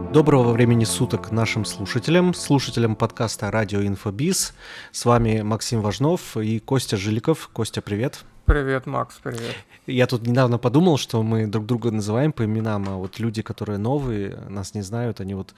Доброго времени суток нашим слушателям, слушателям подкаста «Радио Инфобиз». С вами Максим Важнов и Костя Жиликов. Костя, привет. Привет, Макс, привет. Я тут недавно подумал, что мы друг друга называем по именам, а вот люди, которые новые, нас не знают, они вот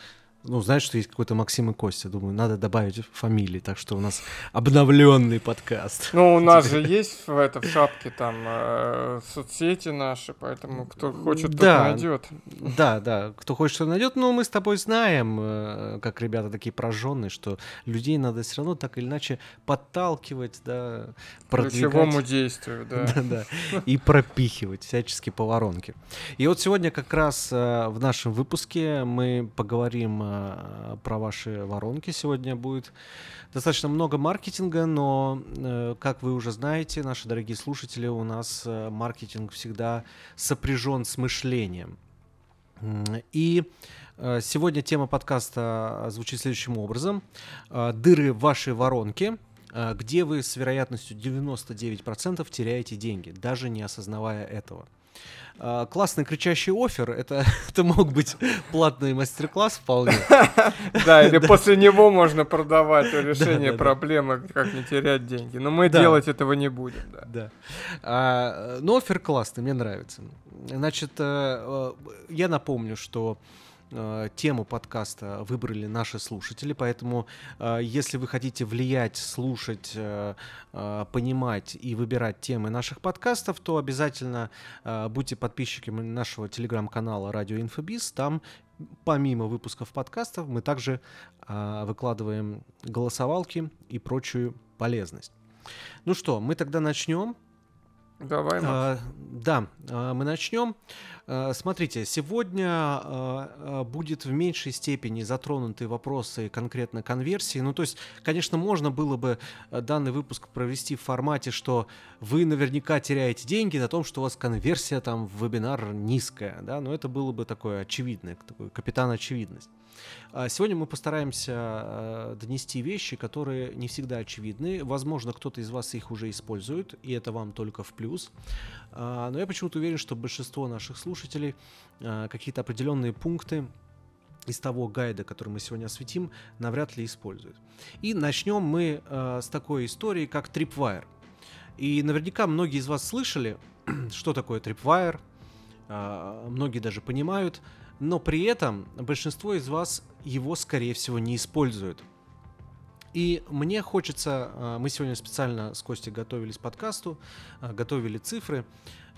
ну, знаешь, что есть какой-то Максим и Костя. Думаю, надо добавить фамилии, так что у нас обновленный подкаст. Ну, у нас же есть в, это, в шапке там э, соцсети наши, поэтому кто хочет, да, тот найдет. Да, да, кто хочет, тот найдет. Но мы с тобой знаем, э, как ребята такие прожженные, что людей надо все равно так или иначе подталкивать, да, продвигать. Ключевому действию, да. да, да. И пропихивать всячески по воронке. И вот сегодня как раз э, в нашем выпуске мы поговорим Э, про ваши воронки сегодня будет. Достаточно много маркетинга, но, э, как вы уже знаете, наши дорогие слушатели, у нас э, маркетинг всегда сопряжен с мышлением. И сегодня тема подкаста звучит следующим образом. Дыры в вашей воронке – где вы с вероятностью 99% теряете деньги, даже не осознавая этого. А, классный кричащий офер, это, это мог быть платный мастер-класс вполне. Да, или после него можно продавать решение проблемы, как не терять деньги. Но мы делать этого не будем. Да. А, но офер классный, мне нравится. Значит, э, э, я напомню, что тему подкаста выбрали наши слушатели, поэтому э, если вы хотите влиять, слушать, э, понимать и выбирать темы наших подкастов, то обязательно будьте подписчиками нашего телеграм-канала Радио Инфобиз. Там помимо выпусков подкастов мы также выкладываем голосовалки и прочую полезность. Ну что, мы тогда начнем. Давай, Макс. А, да, мы начнем. Э, смотрите, сегодня э, э, будет в меньшей степени затронуты вопросы конкретно конверсии. Ну, то есть, конечно, можно было бы данный выпуск провести в формате, что вы наверняка теряете деньги на том, что у вас конверсия там в вебинар низкая, да, но это было бы такое очевидное, такой капитан очевидность. А сегодня мы постараемся донести вещи, которые не всегда очевидны. Возможно, кто-то из вас их уже использует, и это вам только в плюс. А, но я почему-то уверен, что большинство наших слушателей э, какие-то определенные пункты из того гайда, который мы сегодня осветим, навряд ли используют. И начнем мы э, с такой истории, как Tripwire. И наверняка многие из вас слышали, что такое Tripwire, многие даже понимают, но при этом большинство из вас его, скорее всего, не используют. И мне хочется, а, мы сегодня специально с Костей готовились к подкасту, а, готовили цифры,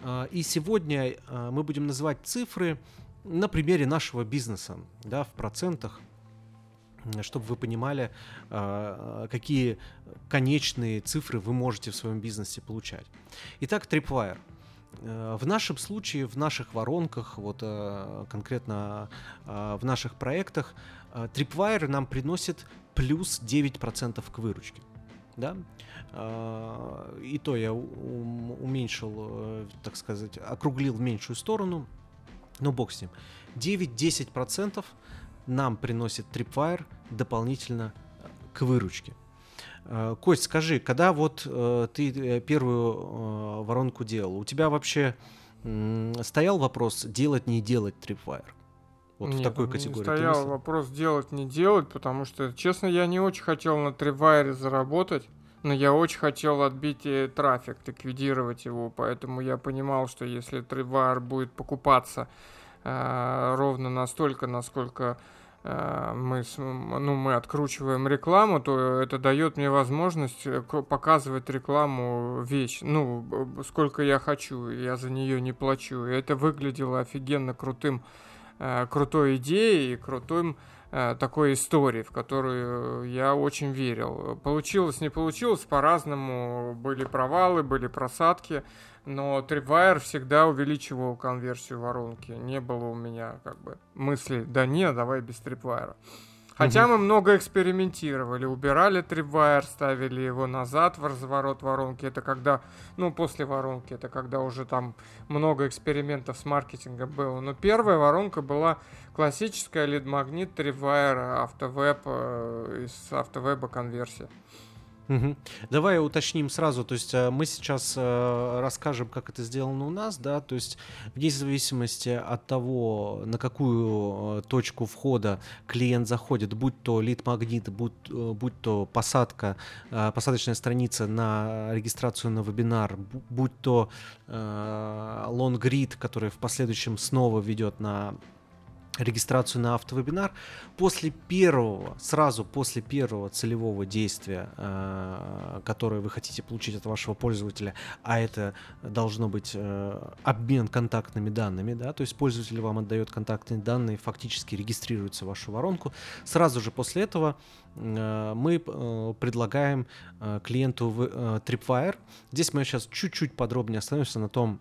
а, и сегодня мы будем называть цифры на примере нашего бизнеса, да, в процентах, чтобы вы понимали, какие конечные цифры вы можете в своем бизнесе получать. Итак, Tripwire – Э, в нашем случае, в наших воронках, вот э, конкретно э, в наших проектах, Tripwire нам приносит плюс 9% к выручке. Да? И то я уменьшил, так сказать, округлил в меньшую сторону, но бог с ним. 9-10% нам приносит Tripwire дополнительно к выручке. Э, Кость, скажи, когда вот э, ты э, первую э, воронку делал, у тебя вообще э, стоял вопрос делать, не делать Tripwire? Вот Нет, в такой категории. Стоял вопрос делать, не делать, потому что, честно, я не очень хотел на Tripwire заработать. Но я очень хотел отбить э, трафик, ликвидировать его, поэтому я понимал, что если Tripwire будет покупаться э, ровно настолько, насколько Э, мы, ну, мы откручиваем рекламу, то это дает мне возможность э, показывать рекламу вещь, ну, сколько я хочу, я за нее не плачу. И это выглядело офигенно крутым, крутой идеей, крутым такой историей, в которую я очень верил. Получилось, не получилось, по-разному. Были провалы, были просадки но Tripwire всегда увеличивал конверсию воронки. Не было у меня как бы мысли, да не, давай без Tripwire. Хотя угу. мы много экспериментировали, убирали Tripwire, ставили его назад в разворот воронки. Это когда, ну, после воронки, это когда уже там много экспериментов с маркетингом было. Но первая воронка была классическая лид-магнит Tripwire автовеб э, из автовеба конверсия. Угу. Давай уточним сразу, то есть э, мы сейчас э, расскажем, как это сделано у нас, да, то есть вне зависимости от того, на какую э, точку входа клиент заходит, будь то лид-магнит, будь, будь то посадка, посадочная страница на регистрацию на вебинар, будь то лонгрид, который в последующем снова ведет на регистрацию на автовебинар. После первого, сразу после первого целевого действия, э, которое вы хотите получить от вашего пользователя, а это должно быть э, обмен контактными данными, да, то есть пользователь вам отдает контактные данные, фактически регистрируется в вашу воронку. Сразу же после этого э, мы предлагаем клиенту Tripwire. Здесь мы сейчас чуть-чуть подробнее остановимся на том,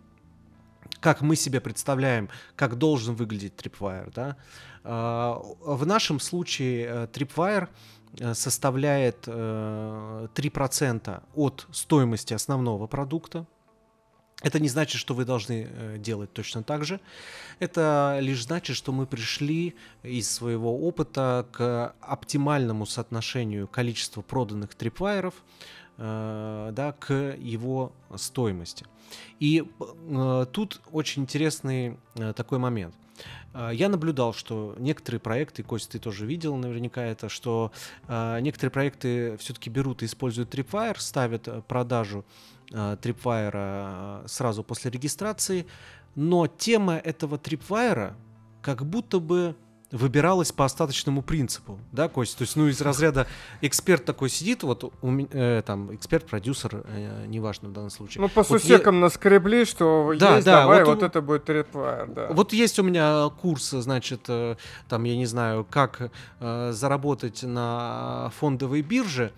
как мы себе представляем, как должен выглядеть Tripwire. Да? А, в нашем случае э, Tripwire э, составляет 3% э, от стоимости основного продукта. Это не значит, что вы должны делать точно так же. Это лишь значит, что мы пришли из своего опыта к оптимальному соотношению количества проданных трипвайеров да, к его стоимости. И э, тут очень интересный э, такой момент. Э, я наблюдал, что некоторые проекты, Костя, ты тоже видел наверняка это, что э, некоторые проекты все-таки берут и используют Tripwire, ставят э, продажу э, Tripwire э, сразу после регистрации, но тема этого Tripwire как будто бы выбиралась по остаточному принципу, да, Кость? То есть, ну, из разряда эксперт такой сидит, вот у э, там, эксперт-продюсер, э, неважно в данном случае. Ну, по вот сусекам я... наскребли, что да, есть, да, давай, вот, вот это будет Tripwire, да. Вот есть у меня курс, значит, э, там, я не знаю, как э, заработать на фондовой бирже,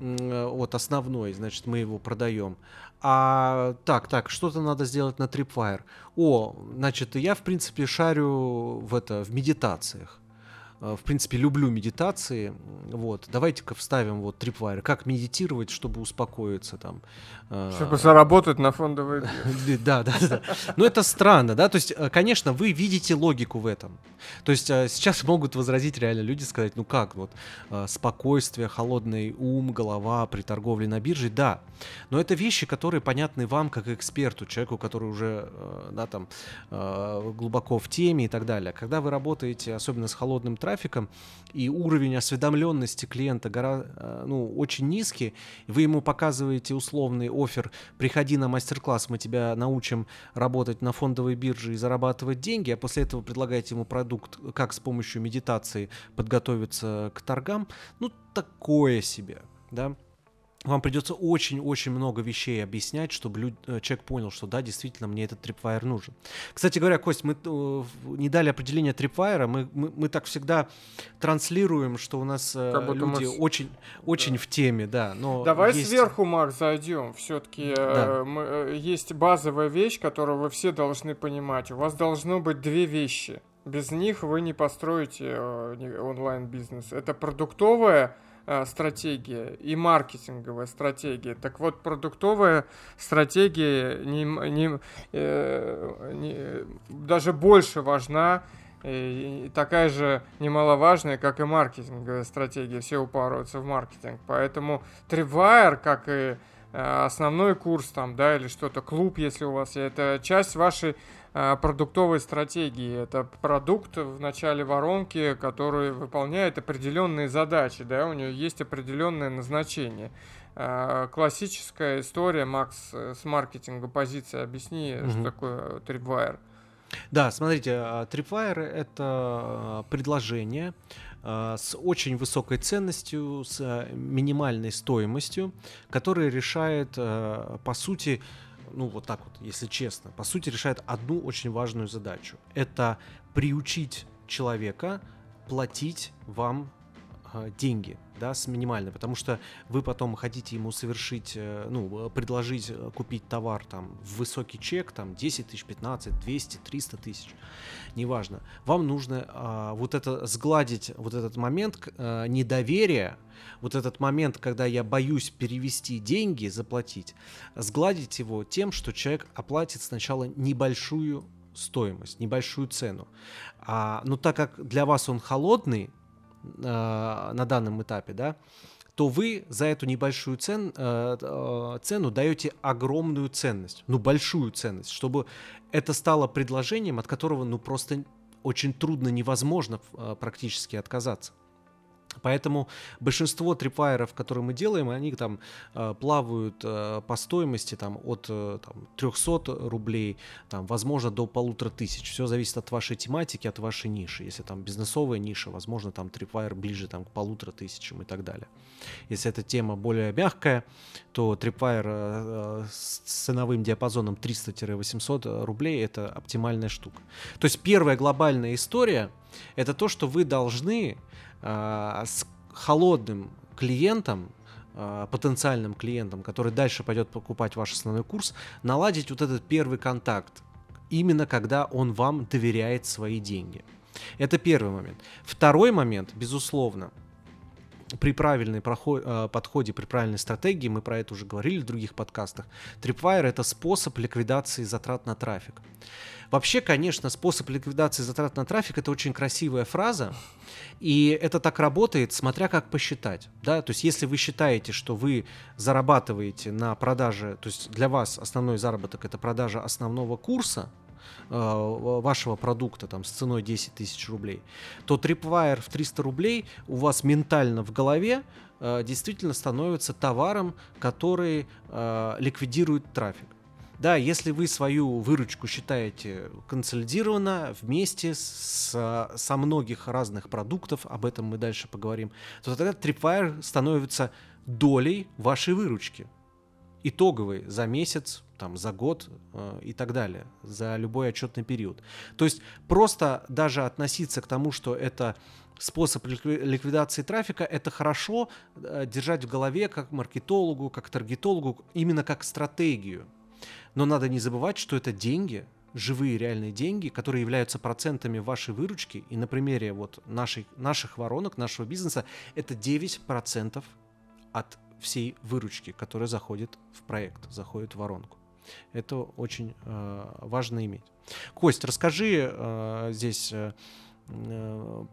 э, вот основной, значит, мы его продаем. А так, так, что-то надо сделать на Tripwire. О, значит, я, в принципе, шарю в это, в медитациях. Э, в принципе, люблю медитации. Вот, давайте-ка вставим вот Tripwire. Как медитировать, чтобы успокоиться там. Э, чтобы заработать на фондовой Да, да, да. Но это странно, да? То есть, э, конечно, вы видите логику в этом. То есть сейчас могут возразить реально люди, сказать, ну как, вот спокойствие, холодный ум, голова при торговле на бирже, да. Но это вещи, которые понятны вам как эксперту, человеку, который уже, да, там, глубоко в теме и так далее. Когда вы работаете, особенно с холодным трафиком, трафиком, и уровень осведомленности клиента э, ну, очень низкий, вы ему показываете условный офер, приходи на мастер-класс, мы тебя научим работать на фондовой бирже и зарабатывать деньги, а после этого предлагаете ему продукт, как с помощью медитации подготовиться к торгам, ну, такое себе, да вам придется очень-очень много вещей объяснять, чтобы люд... Э, человек понял, что да, действительно, мне этот трипвайр нужен. Кстати говоря, Кость, мы э, не дали определение трипвайра, мы, мы, мы так всегда транслируем, что у нас э, как люди мы... очень, очень да. в теме, да. Но Давай есть... сверху, Марк, зайдем. Все-таки да. э, есть базовая вещь, которую вы все должны понимать. У вас должно быть две вещи. Без них вы не построите онлайн-бизнес. Это продуктовая стратегия и маркетинговая стратегия. Так вот, продуктовая стратегия не, не, э, не, даже больше важна, и такая же немаловажная, как и маркетинговая стратегия. Все упарываются в маркетинг. Поэтому Tripwire, как и э, основной курс там, да, или что-то, клуб, если у вас это часть вашей Э, продуктовой стратегии. Это продукт в начале воронки, который выполняет определенные задачи, да, у него есть определенное назначение. Э, классическая история, Макс, э, с маркетинга позиции, объясни, угу. что такое Tripwire. Да, смотрите, Tripwire — это предложение с очень высокой ценностью, с минимальной стоимостью, которое решает, по сути, ну вот так вот, если честно, по сути решает одну очень важную задачу. Это приучить человека платить вам э, деньги, да, с минимальной, потому что вы потом хотите ему совершить, э, ну, предложить э, купить товар там в высокий чек, там 10 тысяч, 15, 200, 300 тысяч, неважно. Вам нужно э, вот это сгладить, вот этот момент э, недоверия, вот этот момент, когда я боюсь перевести деньги, заплатить, сгладить его тем, что человек оплатит сначала небольшую стоимость, небольшую цену. А, но так как для вас он холодный, э, на данном этапе, да, то вы за эту небольшую цен, э, э, цену даете огромную ценность, ну большую ценность, чтобы это стало предложением, от которого ну просто очень трудно, невозможно э, практически отказаться. Поэтому большинство трипвайеров, которые мы делаем, они там э, плавают э, по стоимости там, от э, там, 300 рублей, там, возможно, до полутора тысяч. Все зависит от вашей тематики, от вашей ниши. Если там бизнесовая ниша, возможно, там трипвайер ближе там, к полутора тысячам и так далее. Если эта тема более мягкая, то трипвайер с ценовым диапазоном 300-800 рублей это оптимальная штука. То есть первая глобальная история это то, что вы должны с холодным клиентом, э, потенциальным клиентом, который дальше пойдет покупать ваш основной курс, наладить вот этот первый контакт, именно когда он вам доверяет свои деньги. Это первый момент. Второй момент, безусловно, при правильной э, подходе, при правильной стратегии, мы про это уже говорили в других подкастах, Tripwire это способ ликвидации затрат на трафик. Вообще, конечно, способ ликвидации затрат на трафик это очень красивая фраза, и это так работает, смотря как посчитать. Да? То есть, если вы считаете, что вы зарабатываете на продаже, то есть для вас основной заработок это продажа основного курса, э, вашего продукта там с ценой 10 тысяч рублей, то Tripwire в 300 рублей у вас ментально в голове э, действительно становится товаром, который э, ликвидирует трафик. Да, если вы свою выручку считаете консолидированно вместе с, со многих разных продуктов, об этом мы дальше поговорим, то тогда Tripwire становится долей вашей выручки. Итоговой за месяц, там, за год э, и так далее, за любой отчетный период. То есть просто даже относиться к тому, что это способ ликвидации трафика, это хорошо э, держать в голове как маркетологу, как таргетологу, именно как стратегию. Но надо не забывать, что это деньги, живые реальные деньги, которые являются процентами вашей выручки. И на примере вот нашей, наших воронок, нашего бизнеса, это 9% от всей выручки, которая заходит в проект, заходит в воронку. Это очень э, важно иметь. Кость, расскажи э, здесь э,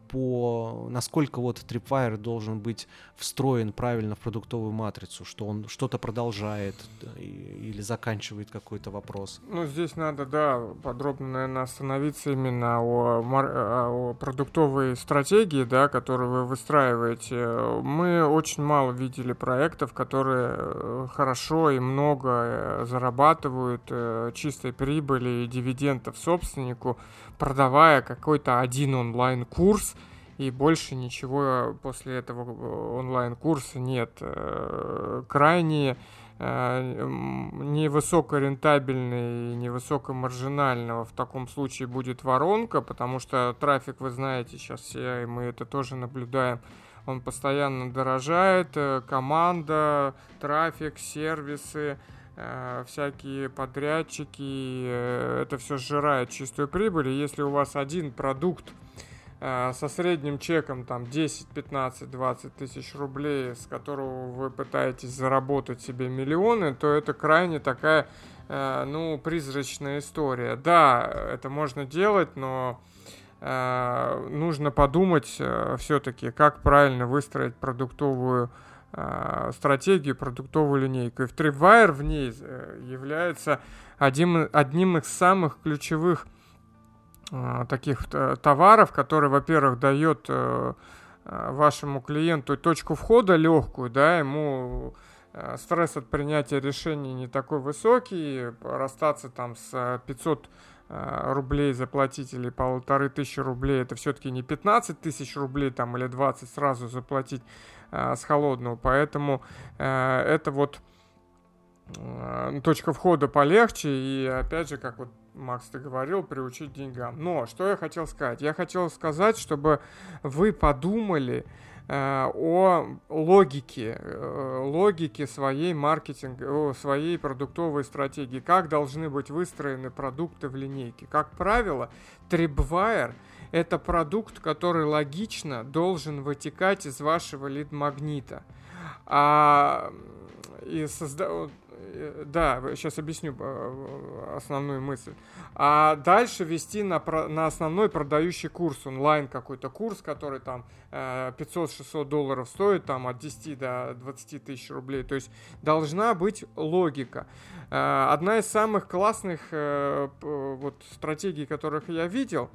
по насколько вот Tripwire должен быть встроен правильно в продуктовую матрицу, что он что-то продолжает или заканчивает какой-то вопрос. Ну, здесь надо, да, подробно, наверное, остановиться именно о, о продуктовой стратегии, да, которую вы выстраиваете. Мы очень мало видели проектов, которые э, хорошо и много э, зарабатывают чистой прибыли и дивидендов собственнику, продавая какой-то один онлайн-курс, и больше ничего после этого э, онлайн-курса нет. Э, крайне э, невысокорентабельный и невысокомаржинального в таком случае будет воронка, потому что трафик, вы знаете, сейчас все, и мы это тоже наблюдаем, он постоянно дорожает, команда, трафик, сервисы, всякие подрядчики, э, это все сжирает чистую прибыль. И если у вас один продукт э, со средним чеком там 10, 15, 20 тысяч рублей, с которого вы пытаетесь заработать себе миллионы, то это крайне такая, ну, призрачная история. Да, это можно делать, но нужно подумать все-таки, как правильно выстроить продуктовую а, стратегию, продуктовую линейку. И в Tripwire в ней э, является одним, одним из самых ключевых а, таких э, товаров, который, во-первых, дает э, вашему клиенту точку входа легкую, да, ему стресс от принятия решений не такой высокий, расстаться там с 500 рублей заплатить или полторы тысячи рублей, это все-таки не 15 тысяч рублей там или 20 сразу заплатить, с холодного. Поэтому э, это вот э, точка входа полегче. И опять же, как вот Макс, ты говорил, приучить деньгам. Но что я хотел сказать? Я хотел сказать, чтобы вы подумали э, о логике, э, логике своей маркетинг, своей продуктовой стратегии. Как должны быть выстроены продукты в линейке. Как правило, Tripwire – это продукт, который логично должен вытекать из вашего лид-магнита. А, и созда... э, да, сейчас объясню э, основную мысль. А дальше вести на, на основной продающий курс, онлайн какой-то курс, который там 500-600 долларов стоит, там от 10 до 20 тысяч рублей. То есть должна быть логика. Одна из самых классных вот стратегий, которых я видел,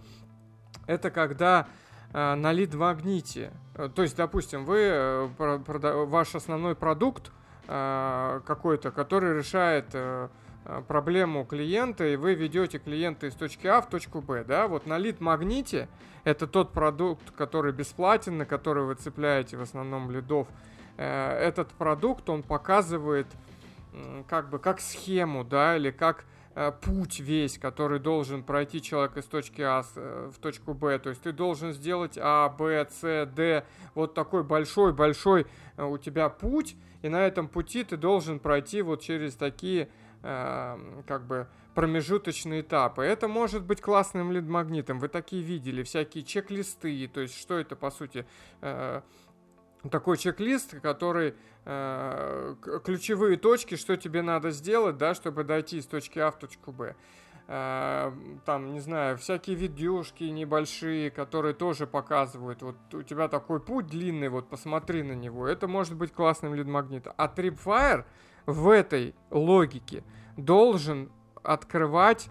это когда на лид-магните. То есть, допустим, вы ваш основной продукт Э, какой-то, который решает э, э, проблему клиента, и вы ведете клиента из точки А в точку Б, да, вот на лид-магните это тот продукт, который бесплатен, на который вы цепляете в основном лидов. Этот продукт, он показывает как бы как схему, да, или как путь весь, который должен пройти человек из точки А в точку Б. То есть ты должен сделать А, Б, С, Д, вот такой большой-большой у тебя путь, и на этом пути ты должен пройти вот через такие э, как бы промежуточные этапы. Это может быть классным лид-магнитом. Вы такие видели, всякие чек-листы. То есть, что это, по сути, э, такой чек-лист, который э, ключевые точки, что тебе надо сделать, да, чтобы дойти из точки А в точку Б. Э, там, не знаю, всякие видюшки небольшие, которые тоже показывают, вот у тебя такой путь длинный, вот посмотри на него, это может быть классным лид-магнитом. А Tripwire в этой логике должен открывать,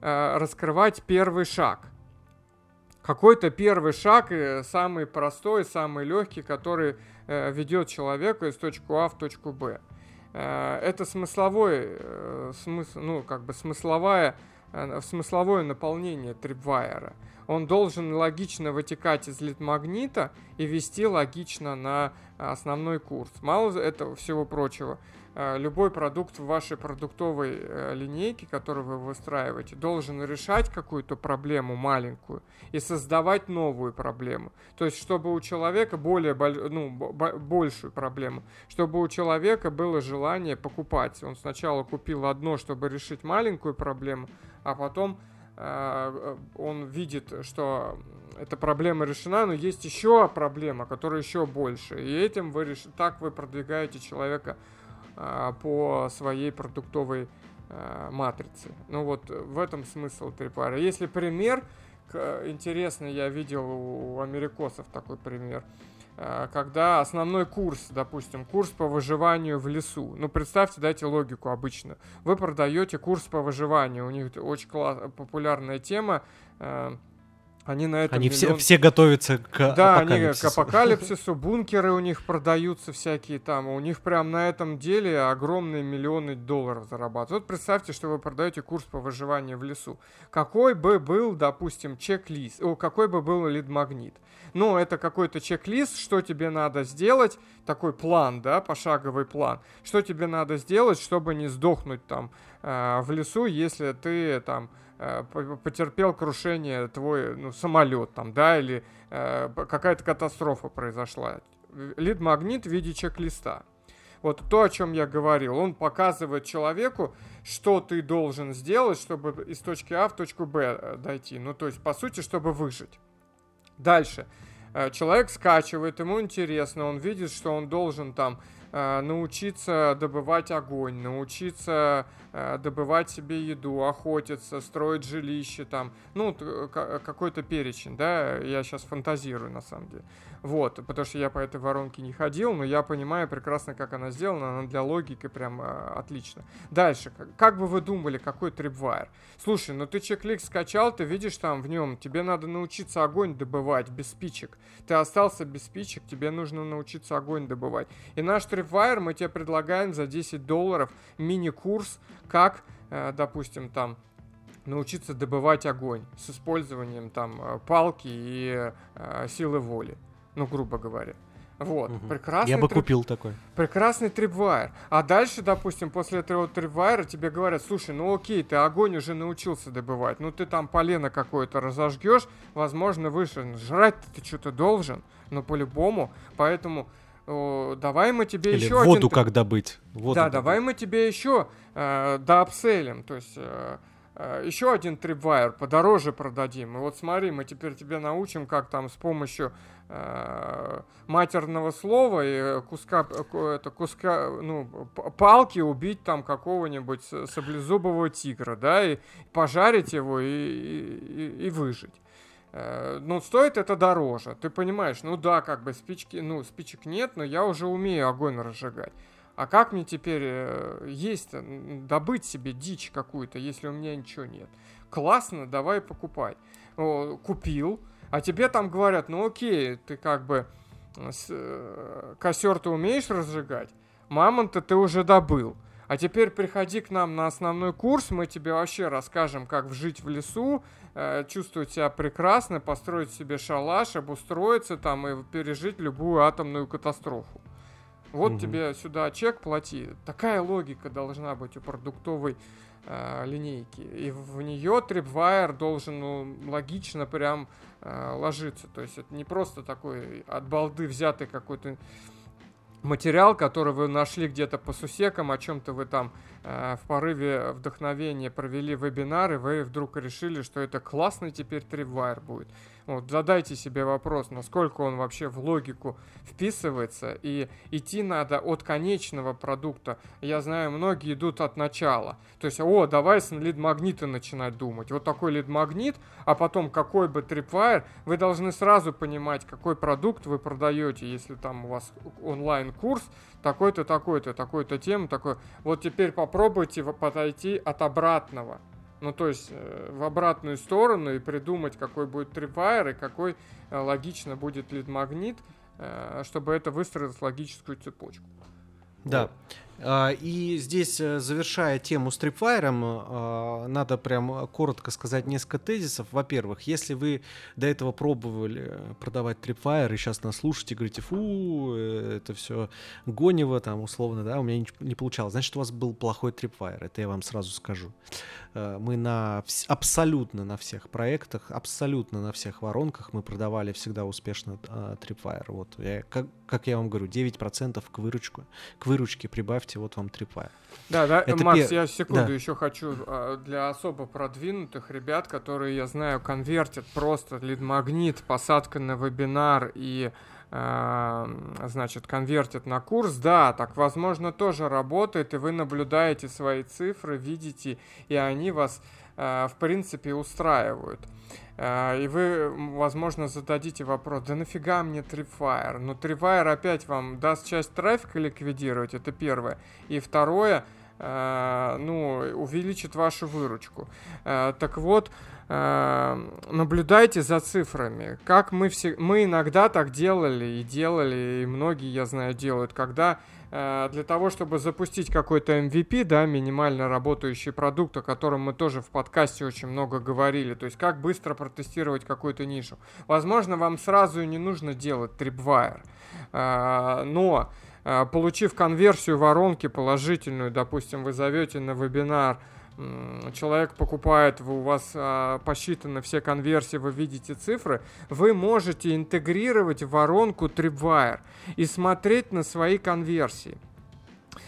э, раскрывать первый шаг. Какой-то первый шаг, э, самый простой, самый легкий, который ведет человека из точки А в точку Б. Э, это смысловой э, смысл, ну, как бы смысловая, э, смысловое наполнение трипвайера. Он должен логично вытекать из лид-магнита и вести логично на основной курс. Мало этого всего прочего, Э, любой продукт в вашей продуктовой э, линейке, которую вы выстраиваете, должен решать какую-то проблему маленькую и создавать новую проблему. То есть, чтобы у человека более ну, большую проблему, чтобы у человека было желание покупать. Он сначала купил одно, чтобы решить маленькую проблему, а потом э, он видит, что эта проблема решена, но есть еще проблема, которая еще больше. И этим вы реш... так вы продвигаете человека а, по своей продуктовой а, матрице. Ну вот в этом смысл трипара. Если пример, интересный я видел у америкосов такой пример, а, когда основной курс, допустим, курс по выживанию в лесу. Ну, представьте, дайте логику обычно. Вы продаете курс по выживанию. У них очень класс, популярная тема они на этом Они миллион... все, все готовятся к да, апокалипсису. они к апокалипсису, бункеры у них продаются всякие там. У них прям на этом деле огромные миллионы долларов зарабатывают. Вот представьте, что вы продаете курс по выживанию в лесу. Какой бы был, допустим, чек-лист, о, какой бы был лид-магнит. Ну, это какой-то чек-лист, что тебе надо сделать, такой план, да, пошаговый план. Что тебе надо сделать, чтобы не сдохнуть там э, в лесу, если ты там потерпел крушение твой ну, самолет там, да, или э, какая-то катастрофа произошла. Лид-магнит в виде чек-листа. Вот то, о чем я говорил, он показывает человеку, что ты должен сделать, чтобы из точки А в точку Б э, дойти. Ну, то есть, по сути, чтобы выжить. Дальше. Э, человек скачивает, ему интересно, он видит, что он должен там Э, научиться добывать огонь, научиться э, добывать себе еду, охотиться, строить жилище там, ну, какой-то перечень, да, я сейчас фантазирую на самом деле. Вот, потому что я по этой воронке не ходил, но я понимаю прекрасно, как она сделана, она для логики прям э, отлично. Дальше, как, как бы вы думали, какой трипвайр? Слушай, ну ты чек-лик скачал, ты видишь там в нем, тебе надо научиться огонь добывать без спичек. Ты остался без спичек, тебе нужно научиться огонь добывать. И наш трипвайр мы тебе предлагаем за 10 долларов мини-курс, как, э, допустим, там научиться добывать огонь с использованием там э, палки и э, силы воли ну, грубо говоря. Вот, угу. прекрасный. Я бы трип... купил такой. Прекрасный трипвайр. А дальше, допустим, после этого трипвайра тебе говорят, слушай, ну окей, ты огонь уже научился добывать, ну ты там полено какое-то разожгешь, возможно, выше. Жрать ты что-то должен, но по-любому. Поэтому о, давай мы тебе Или еще воду один... как добыть. Воду да, добыть. давай мы тебе еще э, доапселим. То есть... Э, э, еще один Tripwire подороже продадим. И вот смотри, мы теперь тебе научим, как там с помощью э, матерного слова и куска, это, куска, ну, палки убить там какого-нибудь саблезубого тигра, да, и пожарить его и, и, и выжить. Э, ну, стоит это дороже. Ты понимаешь, ну да, как бы спички, ну, спичек нет, но я уже умею огонь разжигать. А как мне теперь э, есть, добыть себе дичь какую-то, если у меня ничего нет? Классно, давай покупай. Купил, а тебе там говорят, ну окей, ты как бы э, костер ты умеешь разжигать, мамонта ты уже добыл. А теперь приходи к нам на основной курс, мы тебе вообще расскажем, как жить в лесу, э, чувствовать себя прекрасно, построить себе шалаш, обустроиться там и пережить любую атомную катастрофу. Вот угу. тебе сюда чек плати. Такая логика должна быть у продуктовой э, линейки. И в нее Tripwire должен ну, логично прям э, ложиться. То есть это не просто такой от балды взятый какой-то материал, который вы нашли где-то по сусекам, о чем-то вы там в порыве вдохновения провели вебинар, и вы вдруг решили, что это классный теперь Tripwire будет. Вот, задайте себе вопрос, насколько он вообще в логику вписывается, и идти надо от конечного продукта. Я знаю, многие идут от начала. То есть, о, давай с лид-магнита начинать думать. Вот такой лид-магнит, а потом какой бы трипвайр, вы должны сразу понимать, какой продукт вы продаете, если там у вас онлайн-курс, такой-то, такой-то, такой-то тем, такой. Вот теперь попробуйте подойти от обратного. Ну, то есть э, в обратную сторону и придумать, какой будет трипвайр и какой э, логично будет лид-магнит, э, чтобы это выстроилось логическую цепочку. Да. Вот. А, и здесь, э, завершая тему с трипвайром, а, надо прям коротко сказать несколько тезисов. Во-первых, если вы до этого пробовали продавать трипвайр и сейчас нас слушаете, говорите, фу, э, это все гонево, там, условно, да, у меня не получалось, значит, у вас был плохой трипвайр, это я вам сразу скажу. Э, мы на абсолютно на всех проектах, абсолютно на всех воронках мы продавали всегда успешно трипвайр. Вот, я, как, как я вам говорю, 9% к выручку, к выручке прибавьте, вот вам Tripwire. Да, да, Это Макс, пер... я секунду да. еще хочу а, для особо продвинутых ребят, которые, я знаю, конвертят просто лид-магнит, посадка на вебинар и а, значит, конвертят на курс, да, так, возможно, тоже работает, и вы наблюдаете свои цифры, видите, и они вас, в принципе, устраивают. А, и вы, возможно, зададите вопрос, да нафига мне Tripwire? Ну, Tripwire опять вам даст часть трафика ликвидировать, это первое. И второе, ну, увеличит вашу выручку. А, так вот, наблюдайте за цифрами. Как мы все, мы иногда так делали и делали, и многие, я знаю, делают, когда Э, для того, чтобы запустить какой-то MVP, да, минимально работающий продукт, о котором мы тоже в подкасте очень много говорили, то есть как быстро протестировать какую-то нишу. Возможно, вам сразу не нужно делать Tripwire, э, но э, получив конверсию воронки положительную, допустим, вы зовете на вебинар человек покупает, у вас а, посчитаны все конверсии, вы видите цифры, вы можете интегрировать воронку Tripwire и смотреть на свои конверсии.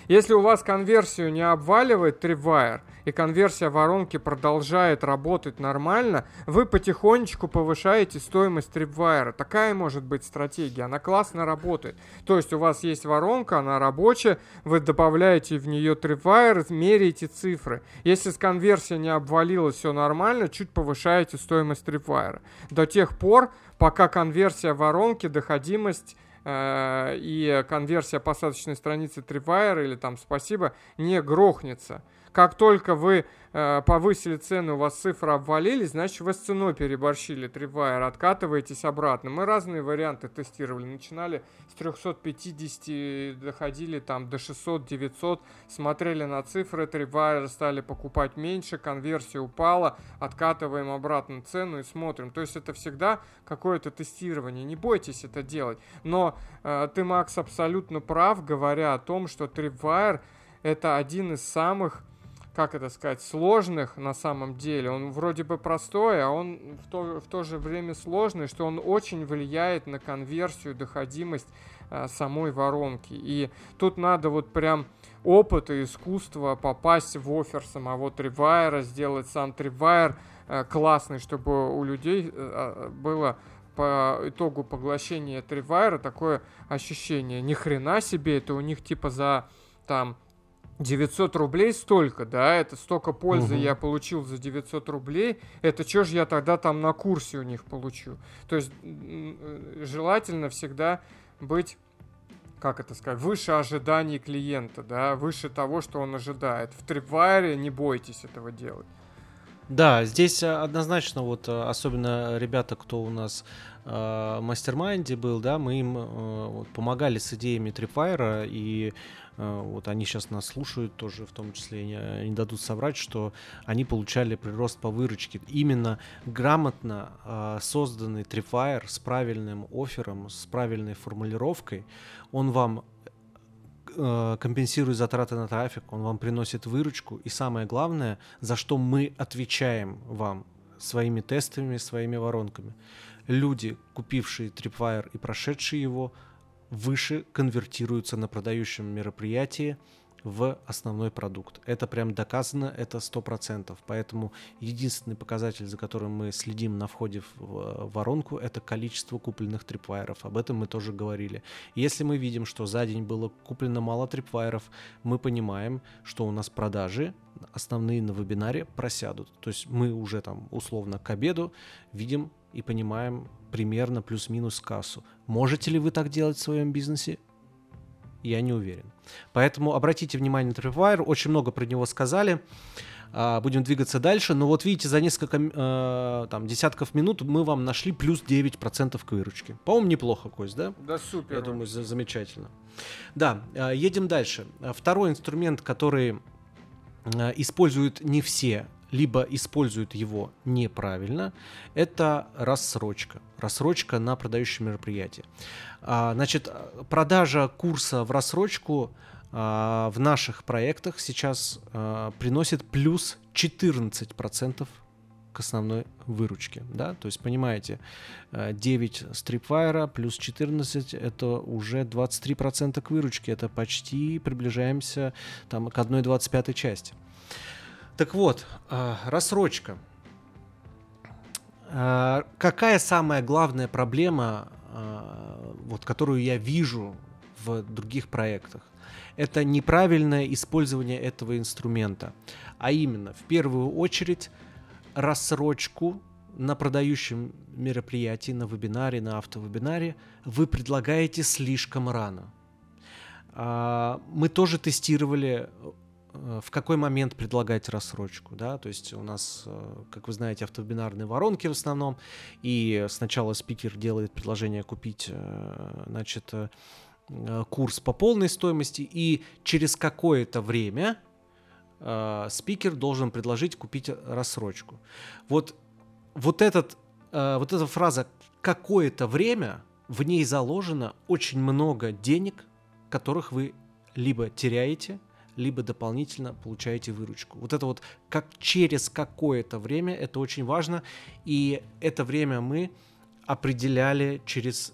Если у вас конверсию не обваливает Tripwire, и конверсия воронки продолжает работать нормально, вы потихонечку повышаете стоимость Tripwire. Такая может быть стратегия, она классно работает. То есть у вас есть воронка, она рабочая, вы добавляете в нее Tripwire, меряете цифры. Если с конверсией не обвалилось все нормально, чуть повышаете стоимость Tripwire. До тех пор, пока конверсия воронки, доходимость и конверсия посадочной страницы Tripwire или там спасибо не грохнется. Как только вы э, повысили цену, у вас цифры обвалились, значит вы с ценой переборщили, Tripwire, откатываетесь обратно. Мы разные варианты тестировали. Начинали с 350, доходили там до 600-900, смотрели на цифры, Tripwire стали покупать меньше, конверсия упала, откатываем обратно цену и смотрим. То есть это всегда какое-то тестирование. Не бойтесь это делать. Но э, ты, Макс, абсолютно прав, говоря о том, что Tripwire это один из самых как это сказать, сложных на самом деле. Он вроде бы простой, а он в то, в то же время сложный, что он очень влияет на конверсию, доходимость а, самой воронки. И тут надо вот прям опыт и искусство попасть в офер самого Tripwire, сделать сам Tripwire а, классный, чтобы у людей а, было по итогу поглощения Tripwire такое ощущение. Ни хрена себе, это у них типа за там 900 рублей столько, да, это столько пользы угу. я получил за 900 рублей, это что же я тогда там на курсе у них получу? То есть э, желательно всегда быть как это сказать, выше ожиданий клиента, да, выше того, что он ожидает. В Tripwire не бойтесь этого делать. Да, здесь э, однозначно вот, э, особенно ребята, кто у нас э, mastermind е был, да, мы им э, вот, помогали с идеями Tripwire, и вот они сейчас нас слушают тоже, в том числе, не, не дадут соврать, что они получали прирост по выручке. Именно грамотно э, созданный Tripwire с правильным offer ом, с правильной формулировкой, он вам э, компенсирует затраты на трафик, он вам приносит выручку, и самое главное, за что мы отвечаем вам своими тестами, своими воронками люди, купившие Tripwire и прошедшие его, выше конвертируются на продающем мероприятии в основной продукт. Это прям доказано, это сто процентов. Поэтому единственный показатель, за которым мы следим на входе в воронку, это количество купленных трипвайеров. Об этом мы тоже говорили. Если мы видим, что за день было куплено мало трипвайеров, мы понимаем, что у нас продажи основные на вебинаре просядут. То есть мы уже там условно к обеду видим и понимаем примерно плюс-минус кассу. Можете ли вы так делать в своем бизнесе? Я не уверен. Поэтому обратите внимание на Tripwire, очень много про него сказали. А, будем двигаться дальше. Но вот видите, за несколько э, там, десятков минут мы вам нашли плюс 9% к выручке. По-моему, неплохо, Кость, да? Да, супер. Я думаю, за замечательно. Да, э, едем дальше. Второй инструмент, который используют не все либо используют его неправильно, это рассрочка. Рассрочка на продающее мероприятие. А, значит, продажа курса в рассрочку а, в наших проектах сейчас а, приносит плюс 14% к основной выручке, да, то есть, понимаете, 9 стрипфайра плюс 14 это уже 23% к выручке, это почти приближаемся там к 1,25 части. Так вот, э, рассрочка. Э, какая самая главная проблема, э, вот, которую я вижу в других проектах? Это неправильное использование этого инструмента. А именно, в первую очередь, рассрочку на продающем мероприятии, на вебинаре, на автовебинаре вы предлагаете слишком рано. Мы тоже тестировали Э, в какой момент предлагать рассрочку, да, то есть у нас, э, как вы знаете, автовебинарные воронки в основном, и сначала спикер делает предложение купить, э, значит, курс по полной стоимости, и через какое-то время спикер должен предложить купить рассрочку. Вот, вот, этот, вот эта фраза «какое-то время», в ней заложено очень много денег, которых вы либо теряете, либо дополнительно получаете выручку. Вот это вот как через какое-то время, это очень важно, и это время мы определяли через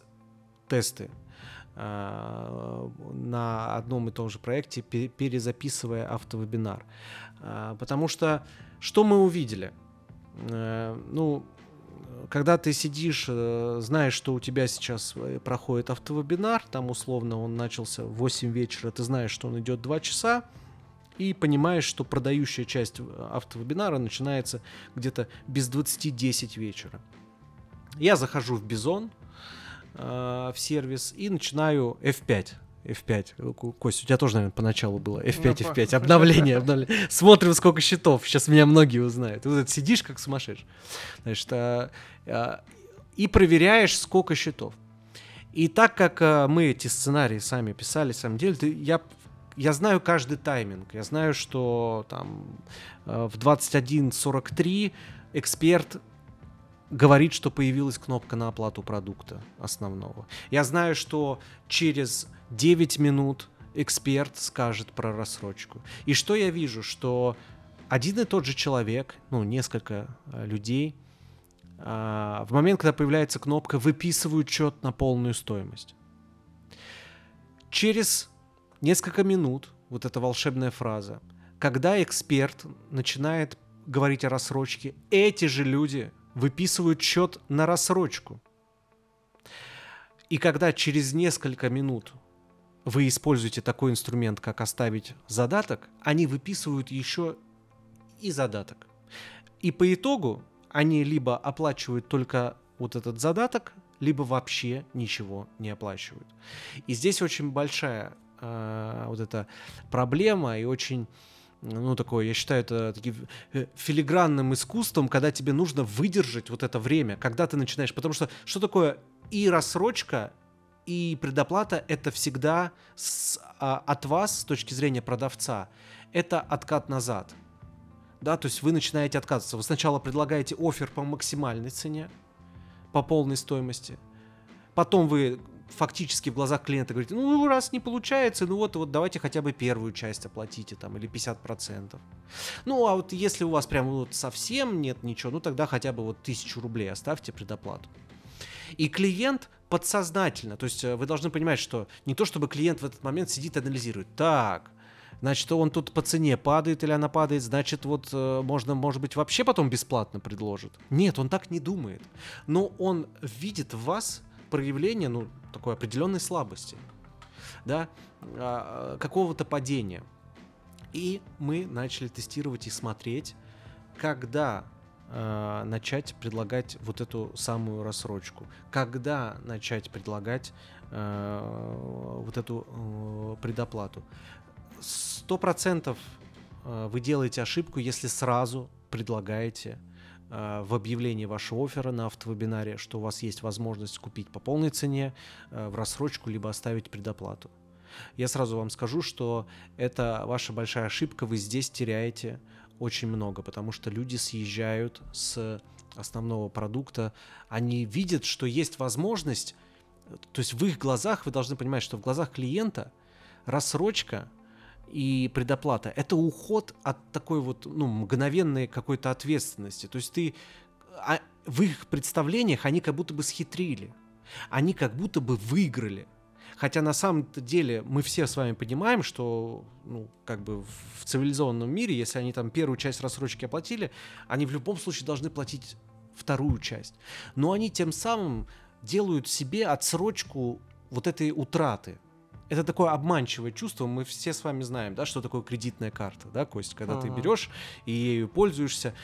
тесты на одном и том же проекте, перезаписывая автовебинар. А, потому что что мы увидели? Э, ну, когда ты сидишь, э, знаешь, что у тебя сейчас э, проходит автовебинар, там условно он начался в 8 вечера, ты знаешь, что он идет 2 часа, и понимаешь, что продающая часть автовебинара начинается где-то без 20-10 вечера. Я захожу в Бизон, в сервис и начинаю F5 F5. Кость, у тебя тоже, наверное, поначалу было F5, ну, F5, обновление, обновление. Смотрим, сколько счетов. Сейчас меня многие узнают. Ты вот сидишь как сумасшедший. Значит, а, а, и проверяешь, сколько счетов. И так как а, мы эти сценарии сами писали, сам деле, ты, я я знаю каждый тайминг. Я знаю, что там в 21.43 эксперт говорит, что появилась кнопка на оплату продукта основного. Я знаю, что через 9 минут эксперт скажет про рассрочку. И что я вижу, что один и тот же человек, ну, несколько э, людей, э, в момент, когда появляется кнопка, выписывают счет на полную стоимость. Через несколько минут, вот эта волшебная фраза, когда эксперт начинает говорить о рассрочке, эти же люди выписывают счет на рассрочку. И когда через несколько минут вы используете такой инструмент, как оставить задаток, они выписывают еще и задаток. И по итогу они либо оплачивают только вот этот задаток, либо вообще ничего не оплачивают. И здесь очень большая э, вот эта проблема и очень ну, такое, я считаю, это таким э, филигранным искусством, когда тебе нужно выдержать вот это время, когда ты начинаешь, потому что что такое и рассрочка, и предоплата это всегда с, а, от вас, с точки зрения продавца, это откат назад. Да, то есть вы начинаете отказываться. Вы сначала предлагаете офер по максимальной цене, по полной стоимости. Потом вы фактически в глазах клиента говорите, ну, раз не получается, ну вот, вот давайте хотя бы первую часть оплатите там, или 50%. Ну, а вот если у вас прям вот совсем нет ничего, ну тогда хотя бы вот тысячу рублей оставьте предоплату. И клиент подсознательно, то есть э, вы должны понимать, что не то чтобы клиент в этот момент сидит и анализирует, так, значит, он тут по цене падает или она падает, значит, вот э, можно, может быть, вообще потом бесплатно предложит. Нет, он так не думает. Но он видит в вас проявление, ну, такой определенной слабости, да, а, какого-то падения. И мы начали тестировать и смотреть, когда э, начать предлагать вот эту самую рассрочку, когда начать предлагать э, вот эту э, предоплату. Сто процентов вы делаете ошибку, если сразу предлагаете э, в объявлении вашего оффера на автовебинаре, что у вас есть возможность купить по полной цене э, в рассрочку, либо оставить предоплату. Я сразу вам скажу, что это ваша большая ошибка, вы здесь теряете очень много, потому что люди съезжают с основного продукта, они видят, что есть возможность, то есть в их глазах, вы должны понимать, что в глазах клиента рассрочка и предоплата — это уход от такой вот ну, мгновенной какой-то ответственности. То есть ты а, в их представлениях они как будто бы схитрили, они как будто бы выиграли. Хотя на самом деле мы все с вами понимаем, что ну, как бы в цивилизованном мире, если они там первую часть рассрочки оплатили, они в любом случае должны платить вторую часть. Но они тем самым делают себе отсрочку вот этой утраты. Это такое обманчивое чувство, мы все с вами знаем, да, что такое кредитная карта, да, Кость, когда ага. ты берешь и ею пользуешься,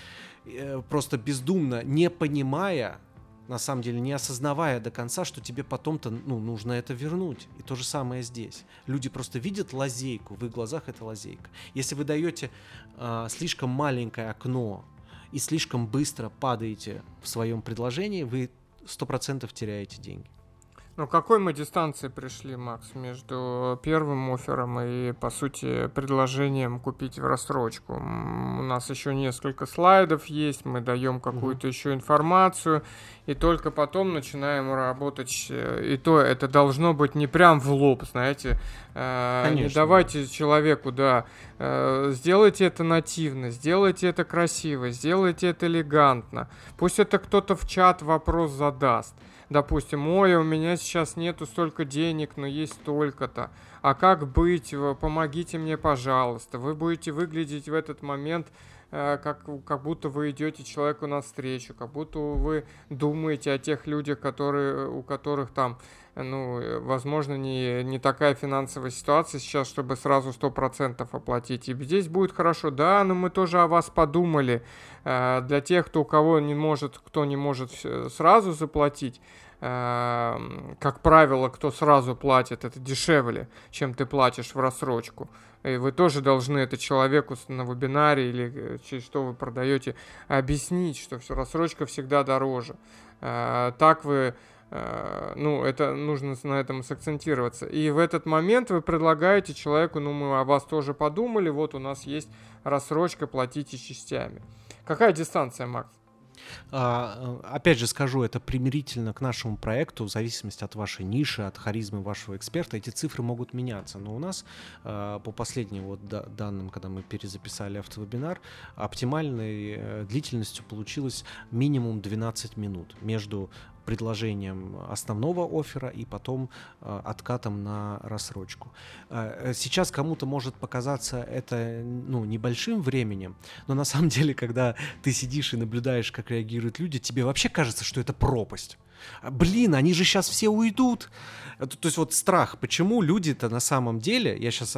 э, просто бездумно, не понимая, на самом деле не осознавая до конца, что тебе потом-то ну, нужно это вернуть. И то же самое здесь. Люди просто видят лазейку, в их глазах это лазейка. Если вы даете э, слишком маленькое окно и слишком быстро падаете в своем предложении, вы 100% теряете деньги. Ну, какой мы дистанции пришли, Макс, между первым оффером и, по сути, предложением купить в рассрочку? У нас еще несколько слайдов есть, мы даем какую-то mm-hmm. еще информацию, и только потом начинаем работать. И то это должно быть не прям в лоб, знаете. Э, Конечно. Не давайте человеку, да, э, сделайте это нативно, сделайте это красиво, сделайте это элегантно. Пусть это кто-то в чат вопрос задаст допустим, ой, у меня сейчас нету столько денег, но есть столько-то. А как быть? Помогите мне, пожалуйста. Вы будете выглядеть в этот момент э, как, как будто вы идете человеку навстречу, как будто вы думаете о тех людях, которые, у которых там, ну, возможно, не, не такая финансовая ситуация сейчас, чтобы сразу 100% оплатить. И здесь будет хорошо, да, но мы тоже о вас подумали. Э, для тех, кто у кого не может, кто не может сразу заплатить, Эм, как правило, кто сразу платит, это дешевле, чем ты платишь в рассрочку. И вы тоже должны это человеку на вебинаре или э, через что вы продаете объяснить, что все, рассрочка всегда дороже. Э, так вы э, ну, это нужно на этом сакцентироваться. И в этот момент вы предлагаете человеку, ну, мы о вас тоже подумали, вот у нас есть рассрочка, платите частями. Какая дистанция, Макс? А, э, опять же скажу, это примирительно к нашему проекту, в зависимости от вашей ниши, от харизмы вашего эксперта, эти цифры могут меняться. Но у нас а, по последним вот данным, когда мы перезаписали автовебинар, оптимальной э, длительностью получилось минимум 12 минут между предложением основного оффера и потом э, откатом на рассрочку. Э, э, сейчас кому-то может показаться это ну, небольшим временем, но на самом деле, когда ты сидишь и наблюдаешь, как реагируют люди, тебе вообще кажется, что это пропасть. А, блин, они же сейчас все уйдут. То, есть вот страх, почему люди-то на самом деле, я сейчас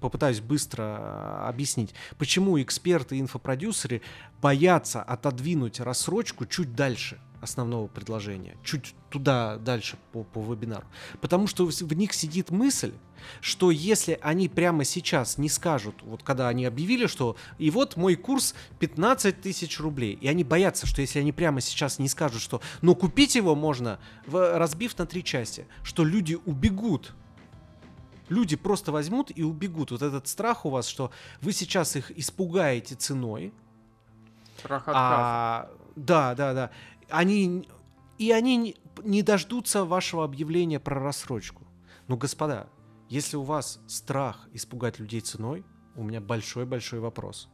попытаюсь быстро объяснить, почему эксперты и инфопродюсеры боятся отодвинуть рассрочку чуть дальше основного предложения, чуть туда дальше по, по вебинару. Потому что в них сидит мысль, что если они прямо сейчас не скажут, вот когда они объявили, что и вот мой курс 15 тысяч рублей, и они боятся, что если они прямо сейчас не скажут, что ну купить его можно, разбив на три части, что люди убегут люди просто возьмут и убегут. Вот этот страх у вас, что вы сейчас их испугаете ценой. Страх а, Да, да, да они и они не дождутся вашего объявления про рассрочку. Но, господа, если у вас страх испугать людей ценой, у меня большой-большой вопрос.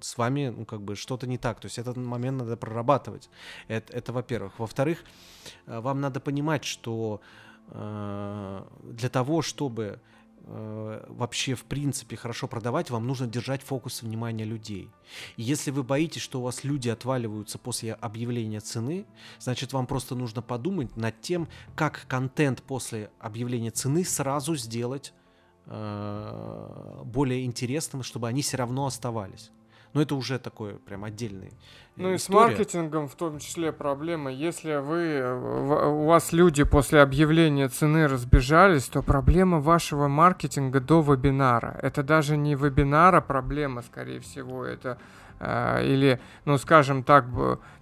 С вами, ну, как бы, что-то не так. То есть этот момент надо прорабатывать. Это, это во-первых. Во-вторых, э, вам надо понимать, что э, для того, чтобы вообще в принципе хорошо продавать, вам нужно держать фокус внимания людей. И если вы боитесь, что у вас люди отваливаются после объявления цены, значит вам просто нужно подумать над тем, как контент после объявления цены сразу сделать э, более интересным, чтобы они все равно оставались. Но это уже такое прям отдельный. Ну и с маркетингом в том числе проблема. Если вы, у вас люди после объявления цены разбежались, то проблема вашего маркетинга до вебинара. Это даже не вебинара проблема, скорее всего, это э, или, ну, скажем так,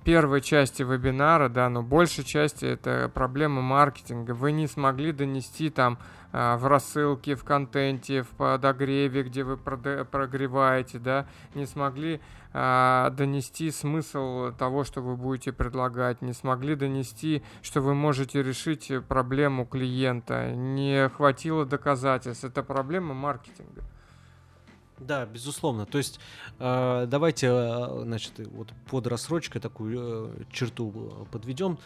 первой части вебинара, да, но большей части это проблема маркетинга. Вы не смогли донести там а, в рассылке, в контенте, в подогреве, где вы прогреваете, да, не смогли а, донести смысл того, что вы будете предлагать, не смогли донести, что вы можете решить проблему клиента, не хватило доказательств. Это проблема маркетинга. Да, безусловно. То есть э, давайте, э, значит, вот под рассрочкой такую э, черту подведем.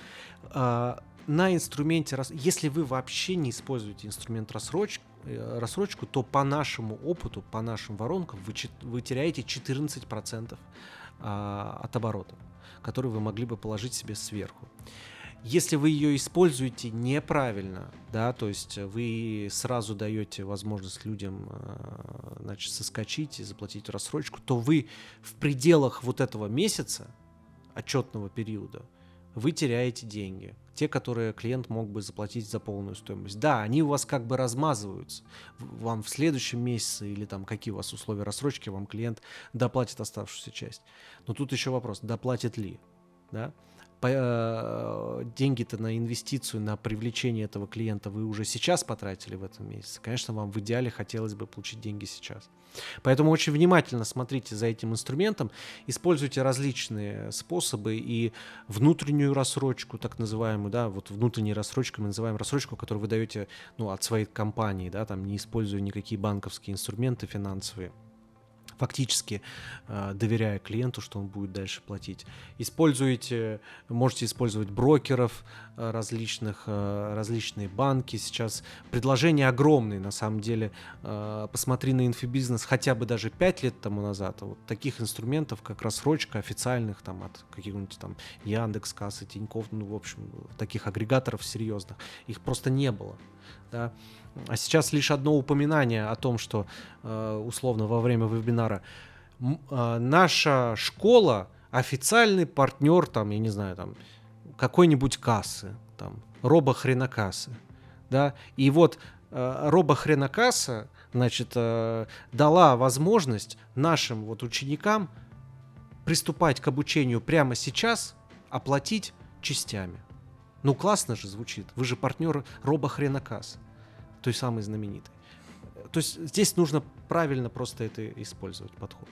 Э, на инструменте, если вы вообще не используете инструмент рассрочки, э, рассрочку, то по нашему опыту, по нашим воронкам вы, вы теряете 14% а, от оборота, который вы могли бы положить себе сверху. Если вы ее используете неправильно, да, то есть вы сразу даете возможность людям а, значит, соскочить и заплатить рассрочку, то вы в пределах вот этого месяца отчетного периода вы теряете деньги те, которые клиент мог бы заплатить за полную стоимость. Да, они у вас как бы размазываются. Вам в следующем месяце или там какие у вас условия рассрочки, вам клиент доплатит оставшуюся часть. Но тут еще вопрос, доплатит ли. Да? Э, деньги-то на инвестицию, на привлечение этого клиента вы уже сейчас потратили в этом месяце. Конечно, вам в идеале хотелось бы получить деньги сейчас. Поэтому очень внимательно смотрите за этим инструментом, используйте различные способы и внутреннюю рассрочку, так называемую, да, вот внутренней рассрочкой мы называем рассрочку, которую вы даете ну, от своей компании, да, там не используя никакие банковские инструменты финансовые фактически э, доверяя клиенту, что он будет дальше платить. Используете, можете использовать брокеров э, различных, э, различные банки. Сейчас предложения огромные, на самом деле. Посмотри на инфобизнес хотя бы даже 5 лет тому назад. Вот таких инструментов, как рассрочка официальных там от каких-нибудь там Яндекс, Кассы, Тинькофф, ну, в общем, таких агрегаторов серьезных, их просто не было. Да? А сейчас лишь одно упоминание о том, что э, условно во время вебинара э, наша школа официальный партнер, там, я не знаю, там, какой-нибудь кассы, там, робохренокассы, да, и вот э, робохренокасса, значит, дала возможность нашим вот ученикам приступать к обучению прямо сейчас, оплатить частями. Ну, классно же звучит. Вы же партнер робохренокасс той самой знаменитой. То есть здесь нужно правильно просто это использовать, подход.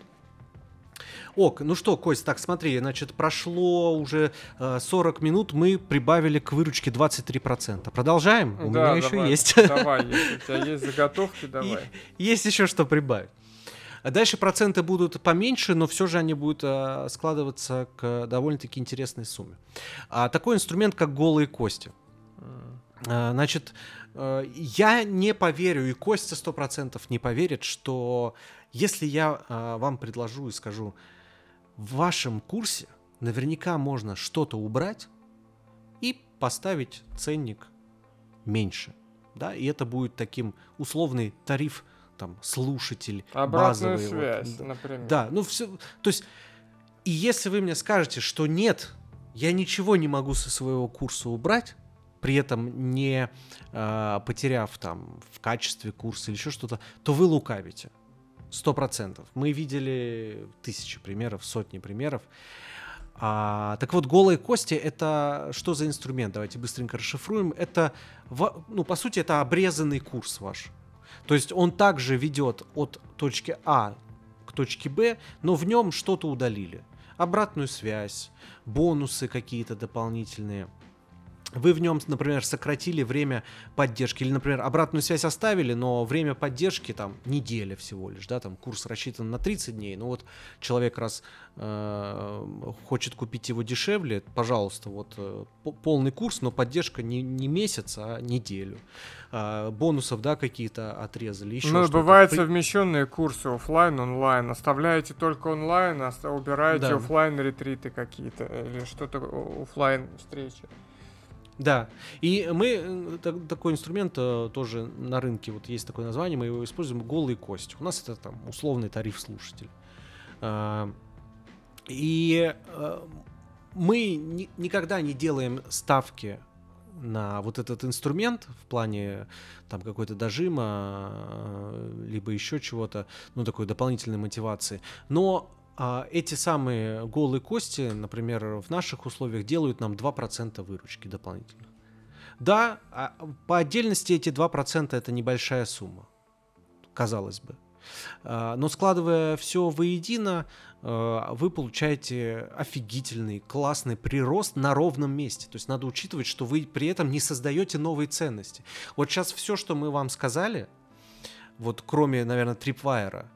Ок, ну что, Кость, так смотри, значит, прошло уже э, 40 минут, мы прибавили к выручке 23%. Продолжаем? У да, меня давай, еще есть. Давай, если у тебя есть заготовки, давай. Есть еще что прибавить. А дальше проценты будут поменьше, но все же они будут э, складываться к довольно-таки интересной сумме. А такой инструмент, как голые кости. А, значит, э, я не поверю, и Костя сто процентов не поверит, что если я э, вам предложу и скажу, в вашем курсе наверняка можно что-то убрать и поставить ценник меньше. Да, и это будет таким условный тариф там слушатель Обратную базовый. связь, вот. например. Да, ну все, то есть, и если вы мне скажете, что нет, я ничего не могу со своего курса убрать, при этом не э, потеряв там в качестве курса или еще что-то, то вы лукавите. Сто процентов. Мы видели тысячи примеров, сотни примеров. А, так вот, голые кости это что за инструмент? Давайте быстренько расшифруем. Это, ну, по сути, это обрезанный курс ваш. То есть он также ведет от точки А к точке Б, но в нем что-то удалили. Обратную связь, бонусы какие-то дополнительные – вы в нем, например, сократили время поддержки, или, например, обратную связь оставили, но время поддержки там неделя всего лишь, да, там курс рассчитан на 30 дней, ну вот человек раз э, хочет купить его дешевле, пожалуйста, вот э, полный курс, но поддержка не, не месяц, а неделю. Э, бонусов, да, какие-то отрезали, еще Ну, бывают совмещенные курсы офлайн, онлайн, оставляете только онлайн, а убираете да. офлайн ретриты какие-то или что-то офлайн встречи. Да, и мы, так, такой инструмент э, тоже на рынке, вот есть такое название, мы его используем, голые кости. У нас это там условный тариф слушатель. А, и э, мы ни, никогда не делаем ставки на вот этот инструмент в плане там какой-то дожима, э, либо еще чего-то, ну такой дополнительной мотивации. Но а эти самые голые кости, например, в наших условиях делают нам 2% выручки дополнительно. Да, а по отдельности эти 2% это небольшая сумма, казалось бы. А, но складывая все воедино, а, вы получаете офигительный, классный прирост на ровном месте. То есть надо учитывать, что вы при этом не создаете новые ценности. Вот сейчас все, что мы вам сказали, вот кроме, наверное, Tripwire,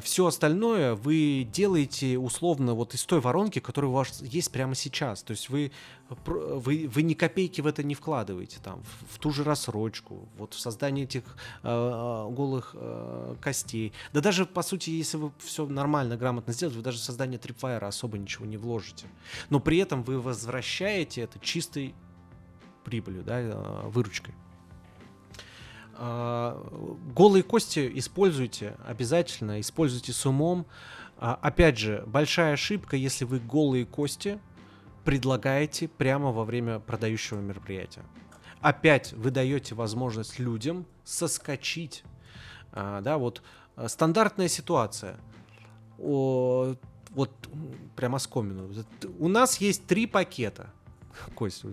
все остальное вы делаете условно вот из той воронки, которая у вас есть прямо сейчас. То есть вы, вы, вы ни копейки в это не вкладываете, там, в, в ту же рассрочку, вот в создание этих э, голых э, костей. Да даже, по сути, если вы все нормально, грамотно сделаете, вы даже в создание трипфайра особо ничего не вложите. Но при этом вы возвращаете это чистой прибылью, да, э, выручкой. А, голые кости используйте обязательно, используйте с умом. А, опять же, большая ошибка, если вы голые кости предлагаете прямо во время продающего мероприятия. Опять вы даете возможность людям соскочить. А, да, вот стандартная ситуация. О, вот прямо скомину. У нас есть три пакета. Кость,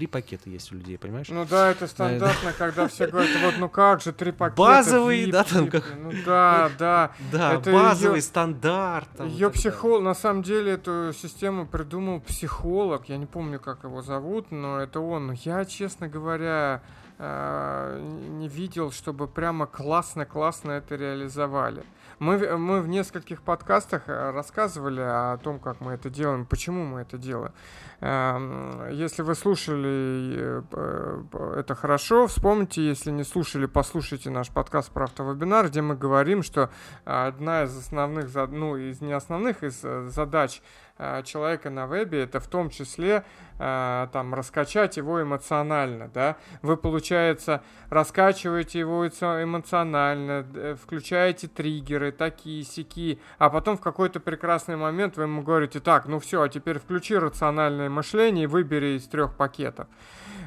три пакета есть у людей, понимаешь? Ну да, это стандартно, когда все говорят, вот ну как же, три пакета. Базовый, да, там как... Ну да, да. Да, базовый стандарт. Ее психолог, на самом деле эту систему придумал психолог, я не помню, как его зовут, но это он. Я, честно говоря, э, не видел, чтобы прямо классно-классно это реализовали. Мы, мы в нескольких подкастах э, рассказывали о том, как мы это делаем, почему мы это делаем. Эм, если вы слушали, э, это хорошо. Вспомните, если не слушали, послушайте наш подкаст про автовебинар, где мы говорим, что одна из основных, ну, из не основных, из э, задач Э, человека на вебе, это в том числе э, там раскачать его эмоционально, да, вы, получается, раскачиваете его эмоционально, включаете триггеры, такие, сики, а потом в какой-то прекрасный момент вы ему говорите, так, ну все, а теперь включи рациональное мышление и выбери из трех пакетов.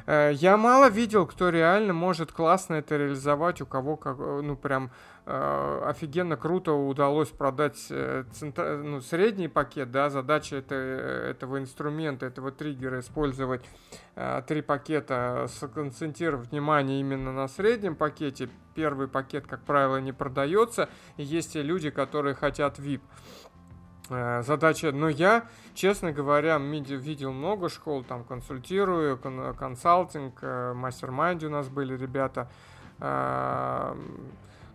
Э, я мало видел, кто реально может классно это реализовать, у кого, как, ну, прям э, офигенно круто удалось продать э, центр... ну, средний пакет, да, задача это, этого инструмента, этого триггера использовать э, три пакета, сконцентрировать внимание именно на среднем пакете. Первый пакет, как правило, не продается, есть и люди, которые хотят VIP. э, задача. Но я, честно говоря, видел много школ, там консультирую, кон консалтинг, э, mastermind е у нас были ребята.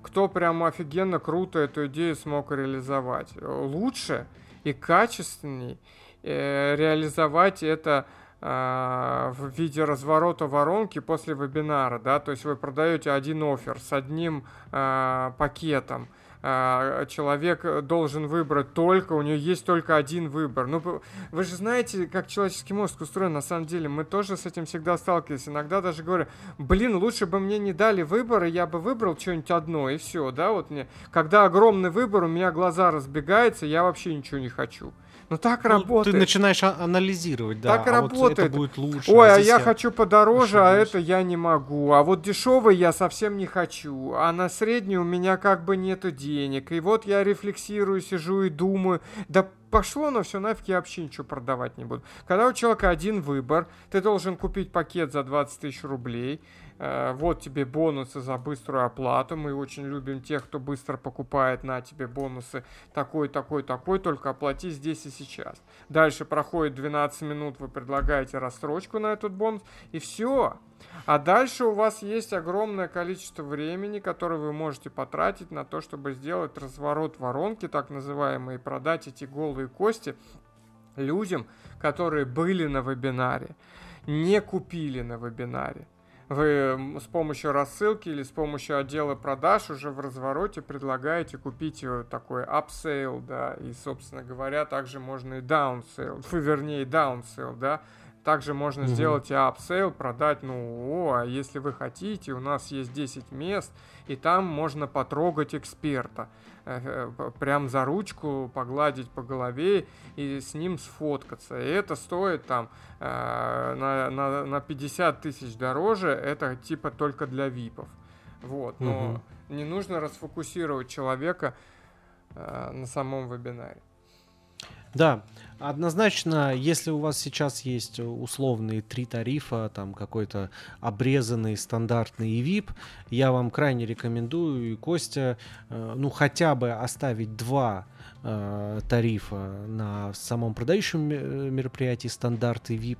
Э, кто прям офигенно круто эту идею смог реализовать. Лучше и качественней э, реализовать это э, в виде разворота воронки после вебинара, да, то есть вы продаете один офер с одним э, пакетом, а, человек должен выбрать только, у него есть только один выбор. Ну, вы же знаете, как человеческий мозг устроен, на самом деле, мы тоже с этим всегда сталкивались. Иногда даже говорю, блин, лучше бы мне не дали выбор, и я бы выбрал что-нибудь одно, и все, да, вот мне. Когда огромный выбор, у меня глаза разбегаются, я вообще ничего не хочу. Ну так ну, работает. Ты начинаешь а, анализировать, да. Так а работает. Вот это будет лучше. Ой, а, а я, я хочу подороже, а это я не могу. А вот дешевый я совсем не хочу. А на средний у меня как бы нету денег. И вот я рефлексирую, сижу и думаю, да пошло на все нафиг, я вообще ничего продавать не буду. Когда у человека один выбор, ты должен купить пакет за 20 тысяч рублей, вот тебе бонусы за быструю оплату. Мы очень любим тех, кто быстро покупает на тебе бонусы такой, такой, такой, только оплати здесь и сейчас. Дальше проходит 12 минут, вы предлагаете рассрочку на этот бонус, и все. А дальше у вас есть огромное количество времени, которое вы можете потратить на то, чтобы сделать разворот воронки, так называемый, и продать эти голые кости людям, которые были на вебинаре, не купили на вебинаре вы с помощью рассылки или с помощью отдела продаж уже в развороте предлагаете купить такой upsale, да, и, собственно говоря, также можно и downsale, вернее, downsale, да, также можно mm-hmm. сделать и upsell, продать, ну, о, а если вы хотите, у нас есть 10 мест, и там можно потрогать эксперта. Э, э, прям за ручку погладить по голове и с ним сфоткаться. И это стоит там э, на, на, на 50 тысяч дороже, это типа только для випов. Вот, но угу. не нужно расфокусировать человека на самом вебинаре. Да, однозначно, если у вас сейчас есть условные три тарифа, там какой-то обрезанный, стандартный и VIP, я вам крайне рекомендую, и Костя, э, ну хотя бы оставить два тарифа на самом продающем мероприятии стандарт и VIP,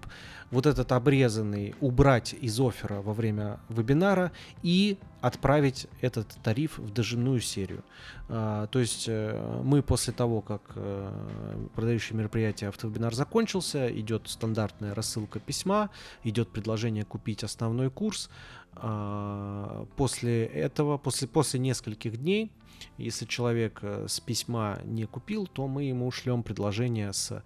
вот этот обрезанный убрать из оффера во время вебинара и отправить этот тариф в дожимную серию. А, то есть э, мы после того, как э, продающее мероприятие автовебинар закончился, идет стандартная рассылка письма, идет предложение купить основной курс. После этого, после, после нескольких дней, если человек э, с письма не купил, то мы ему шлем предложение с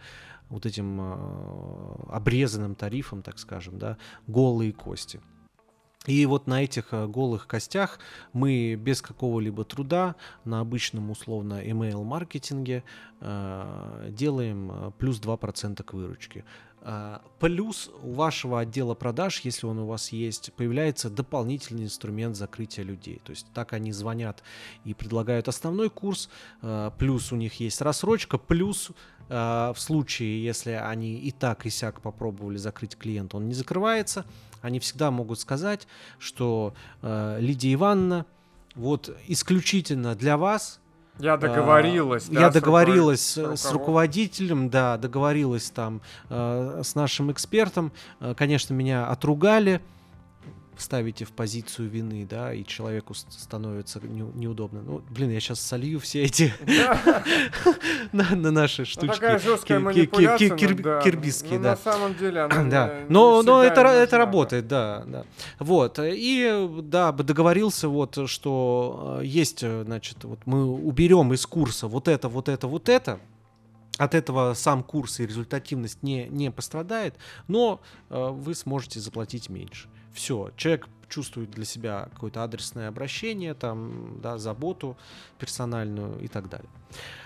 вот этим э, обрезанным тарифом, так скажем, да, голые кости. И вот на этих э, голых костях мы без какого-либо труда на обычном условно email маркетинге э, делаем э, плюс 2% к выручке. Э, плюс у вашего отдела продаж, если он у вас есть, появляется дополнительный инструмент закрытия людей. То есть так они звонят и предлагают основной курс, э, плюс у них есть рассрочка, плюс э, в случае, если они и так и сяк попробовали закрыть клиента, он не закрывается, они всегда могут сказать, что Лидия Ивановна, вот исключительно для вас я договорилась. А, да, я договорилась с, руковод... с руководителем, да, договорилась там э, с нашим экспертом. Э, конечно, меня отругали ставите в позицию вины, да, и человеку становится не, неудобно. Ну, блин, я сейчас солью все эти на наши ну, штучки. Такая жесткая манипуляция. Кирбисские, ну, да. На самом деле она Да, но но это это работает, да, да. Вот, и да, договорился вот, что э, есть, э, значит, вот мы уберем из курса вот это, вот это, вот это, от этого сам курс и результативность не, не пострадает, но э, вы сможете заплатить меньше. Все, человек чувствует для себя какое-то адресное обращение, там, да, заботу персональную и так далее.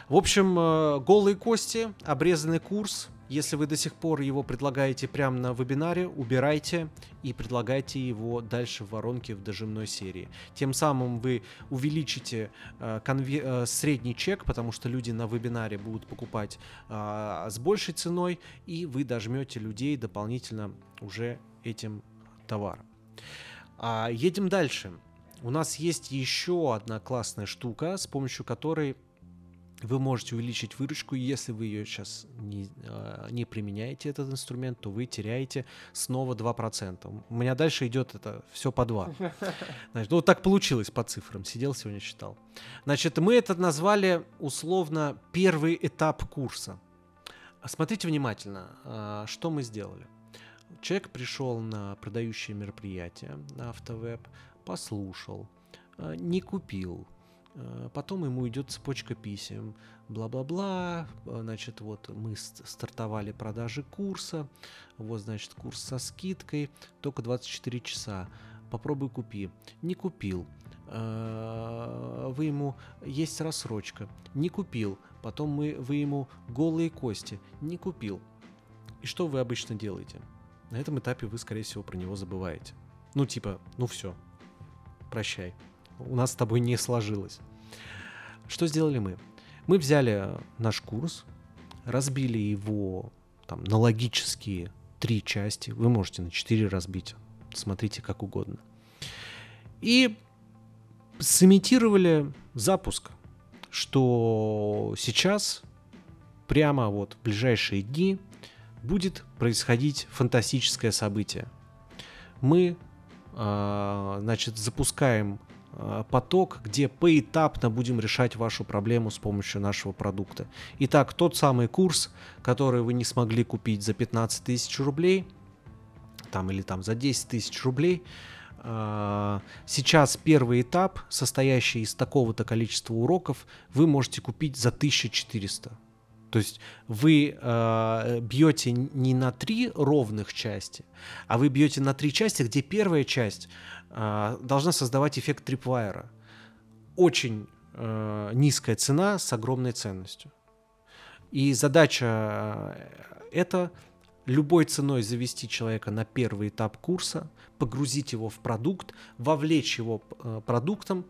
В общем, э, голые кости, обрезанный курс. Если вы до сих пор его предлагаете прямо на вебинаре, убирайте и предлагайте его дальше в воронке в дожимной серии. Тем самым вы увеличите э, конве- э, средний чек, потому что люди на вебинаре будут покупать э, с большей ценой, и вы дожмете людей дополнительно уже этим товара. А, едем дальше. У нас есть еще одна классная штука, с помощью которой вы можете увеличить выручку, если вы ее сейчас не, а, не применяете, этот инструмент, то вы теряете снова 2%. У меня дальше идет это все по 2. Значит, ну, вот так получилось по цифрам. Сидел сегодня, считал. Значит, мы это назвали условно первый этап курса. Смотрите внимательно, а, что мы сделали. Человек пришел на продающее мероприятие на автовеб, послушал, а, не купил, Э, потом ему идет цепочка писем. Бла-бла-бла. Э, значит, вот мы стартовали продажи курса. Вот, значит, курс со скидкой. Только 24 часа. Попробуй купи. Не купил. Э, вы ему есть рассрочка. Не купил. Потом мы, вы ему голые кости. Не купил. И что вы обычно делаете? На этом этапе вы, скорее всего, про него забываете. Ну, типа, ну все, прощай у нас с тобой не сложилось. Что сделали мы? Мы взяли наш курс, разбили его там, на логические три части. Вы можете на четыре разбить. Смотрите как угодно. И сымитировали запуск, что сейчас, прямо вот в ближайшие дни, будет происходить фантастическое событие. Мы, э, значит, запускаем Э, поток, где поэтапно будем решать вашу проблему с помощью нашего продукта. Итак, тот самый курс, который вы не смогли купить за 15 тысяч рублей, там или там за 10 тысяч рублей, э, сейчас первый этап, состоящий из такого-то количества уроков, вы можете купить за 1400. То есть вы э, бьете не на три ровных части, а вы бьете на три части, где первая часть э, должна создавать эффект трипвайера. Очень э, низкая цена с огромной ценностью. И задача э, это любой ценой завести человека на первый этап курса, погрузить его в продукт, вовлечь его э, продуктом,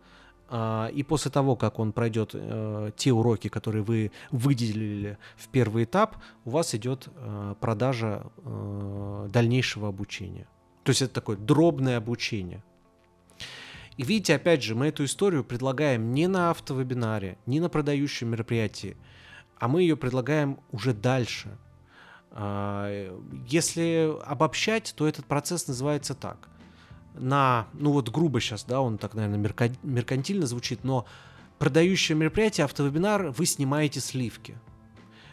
и после того, как он пройдет э, те уроки, которые вы выделили в первый этап, у вас идет э, продажа э, дальнейшего обучения. То есть это такое дробное обучение. И видите, опять же, мы эту историю предлагаем не на автовебинаре, не на продающем мероприятии, а мы ее предлагаем уже дальше. А, если обобщать, то этот процесс называется так – на, ну вот грубо сейчас, да, он так, наверное, меркантильно звучит, но продающее мероприятие, автовебинар, вы снимаете сливки.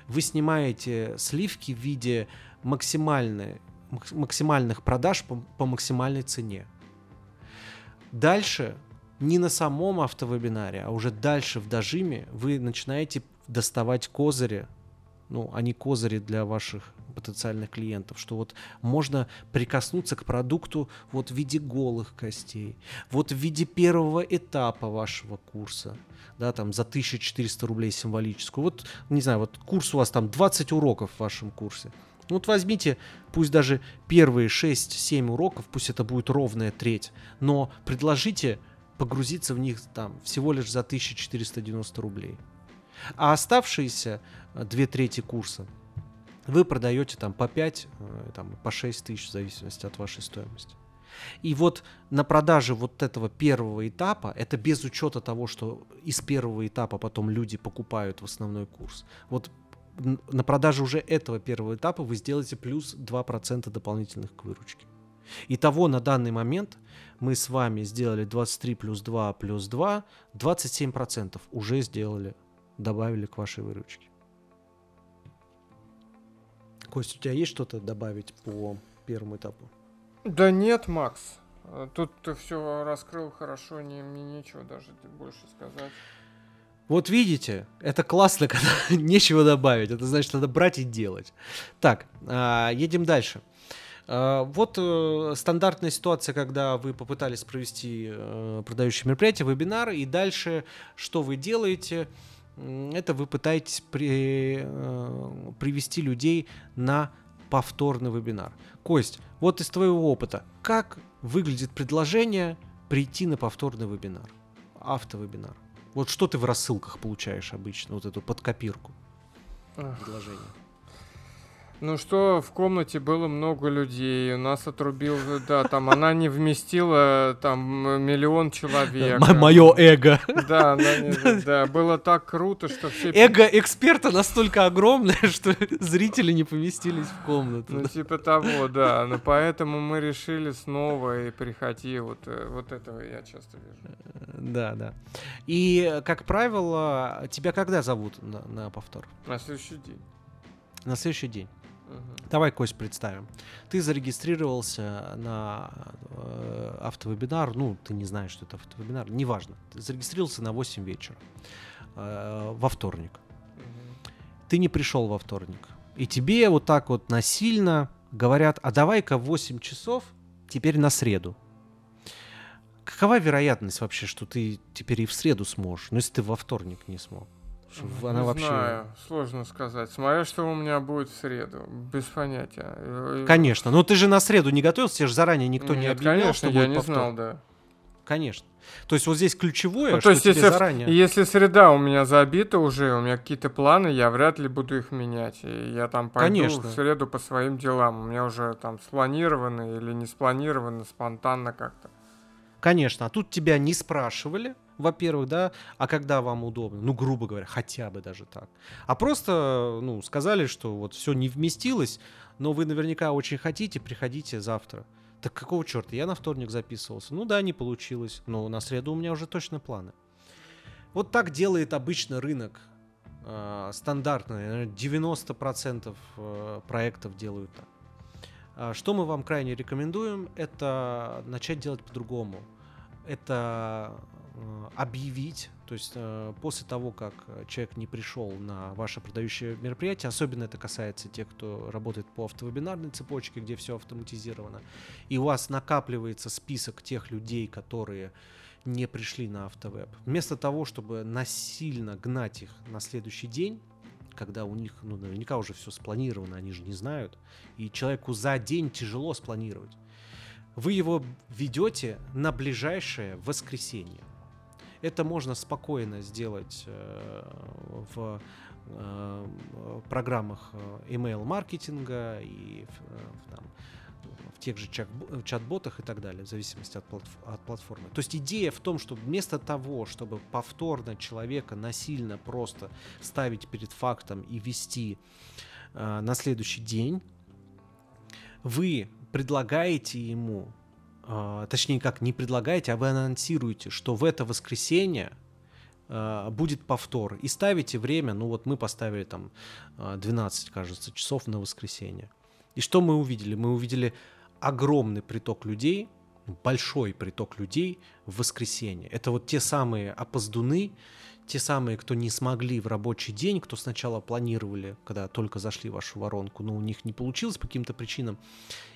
Вы снимаете сливки в виде максимальной, максимальных продаж по, по максимальной цене. Дальше, не на самом автовебинаре, а уже дальше в дожиме вы начинаете доставать козыри, ну, они козыри для ваших потенциальных клиентов, что вот можно прикоснуться к продукту вот в виде голых костей, вот в виде первого этапа вашего курса, да, там за 1400 рублей символическую. Вот, не знаю, вот курс у вас там 20 уроков в вашем курсе. Вот возьмите, пусть даже первые 6-7 уроков, пусть это будет ровная треть, но предложите погрузиться в них там всего лишь за 1490 рублей. А оставшиеся две трети курса вы продаете там по 5, э, там, по 6 тысяч в зависимости от вашей стоимости. И вот на продаже вот этого первого этапа, это без учета того, что из первого этапа потом люди покупают в основной курс. Вот на продаже уже этого первого этапа вы сделаете плюс 2% дополнительных к выручке. Итого на данный момент мы с вами сделали 23 плюс 2 плюс 2, 27% уже сделали, добавили к вашей выручке. Кость, у тебя есть что-то добавить по первому этапу? Да нет, Макс. Тут ты все раскрыл хорошо, не, мне нечего даже больше сказать. Вот видите, это классно, когда нечего добавить. Это значит, надо брать и делать. Так, э, едем дальше. Э, вот э, стандартная ситуация, когда вы попытались провести э, продающее мероприятие, вебинар, и дальше что вы делаете? Это вы пытаетесь при, э, привести людей на повторный вебинар. Кость, вот из твоего опыта, как выглядит предложение прийти на повторный вебинар, автовебинар? Вот что ты в рассылках получаешь обычно, вот эту подкопирку предложения? Ну что, в комнате было много людей, у нас отрубил, да, там она не вместила там миллион человек. Мое эго. Да, да, было так круто, что все... Эго эксперта настолько огромное, что зрители не поместились в комнату. Ну типа того, да, но поэтому мы решили снова и приходи, вот, э, вот этого я часто вижу. Да, да. И, как правило, тебя когда зовут на, на повтор? На следующий день. На следующий день. Угу. Давай, Кость, представим. Ты зарегистрировался на э, автовебинар, ну, ты не знаешь, что это автовебинар, неважно. Ты зарегистрировался на 8 вечера э, во вторник. Угу. Ты не пришел во вторник. И тебе вот так вот насильно говорят, а давай-ка в 8 часов теперь на среду. Какова вероятность вообще, что ты теперь и в среду сможешь, ну, если ты во вторник не смог? Она не вообще... знаю, сложно сказать. Смотря, что у меня будет в среду. Без понятия. Конечно. Но ты же на среду не готовился, тебе же заранее никто Нет, не объявлял, конечно, что я не повтор. знал, да. Конечно. То есть вот здесь ключевое, ну, то есть, если, заранее... Если среда у меня забита уже, у меня какие-то планы, я вряд ли буду их менять. И я там пойду Конечно. в среду по своим делам. У меня уже там спланировано или не спланировано, спонтанно как-то. Конечно. А тут тебя не спрашивали, во-первых, да, а когда вам удобно, ну, грубо говоря, хотя бы даже так. А просто, ну, сказали, что вот все не вместилось, но вы наверняка очень хотите, приходите завтра. Так какого черта? Я на вторник записывался. Ну да, не получилось, но на среду у меня уже точно планы. Вот так делает обычно рынок. Э, стандартно, 90% э, проектов делают так. А что мы вам крайне рекомендуем, это начать делать по-другому. Это объявить, то есть э, после того, как человек не пришел на ваше продающее мероприятие, особенно это касается тех, кто работает по автовебинарной цепочке, где все автоматизировано, и у вас накапливается список тех людей, которые не пришли на автовеб, вместо того, чтобы насильно гнать их на следующий день, когда у них ну, наверняка уже все спланировано, они же не знают, и человеку за день тяжело спланировать, вы его ведете на ближайшее воскресенье. Это можно спокойно сделать э, в э, программах э, email-маркетинга и в, там, в тех же чат-ботах и так далее, в зависимости от, от платформы. То есть идея в том, что вместо того, чтобы повторно человека насильно просто ставить перед фактом и вести э, на следующий день, вы предлагаете ему точнее как, не предлагаете, а вы анонсируете, что в это воскресенье э, будет повтор. И ставите время, ну вот мы поставили там 12, кажется, часов на воскресенье. И что мы увидели? Мы увидели огромный приток людей, большой приток людей в воскресенье. Это вот те самые опоздуны, те самые, кто не смогли в рабочий день, кто сначала планировали, когда только зашли в вашу воронку, но у них не получилось по каким-то причинам,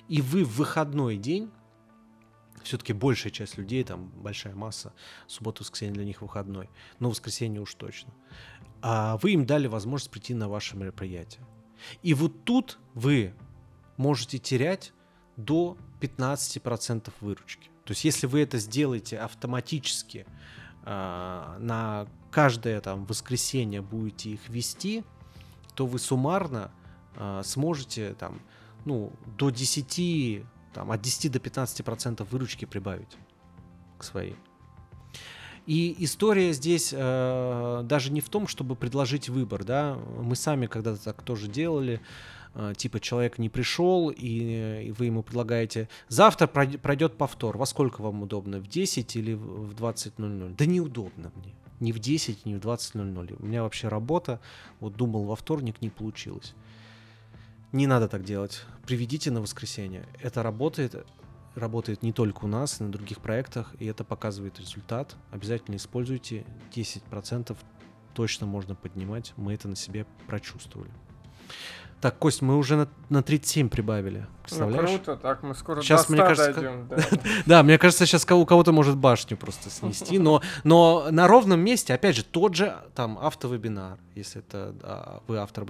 и вы в выходной день все-таки большая часть людей, там большая масса, суббота, воскресенье для них выходной, но воскресенье уж точно. А вы им дали возможность прийти на ваше мероприятие. И вот тут вы можете терять до 15% выручки. То есть если вы это сделаете автоматически, э, на каждое там воскресенье будете их вести, то вы суммарно э, сможете там, ну, до 10 там, от 10 до 15 процентов выручки прибавить к своей. И история здесь э, даже не в том, чтобы предложить выбор, да, мы сами когда-то так тоже делали, э, типа человек не пришел, и, и вы ему предлагаете, завтра пройдет повтор, во сколько вам удобно, в 10 или в 20.00? Да неудобно мне, ни в 10, ни в 20.00. У меня вообще работа, вот думал во вторник, не получилось. Не надо так делать. Приведите на воскресенье. Это работает. Работает не только у нас, и на других проектах, и это показывает результат. Обязательно используйте. 10% точно можно поднимать. Мы это на себе прочувствовали. Так, Кость, мы уже на, на 37 прибавили. Представляешь? Ну, круто, так мы скоро сейчас, до 100 мне кажется, дойдем. Да. да, мне кажется, сейчас у кого-то может башню просто снести, но, но на ровном месте, опять же, тот же там автовебинар, если это да, вы автор.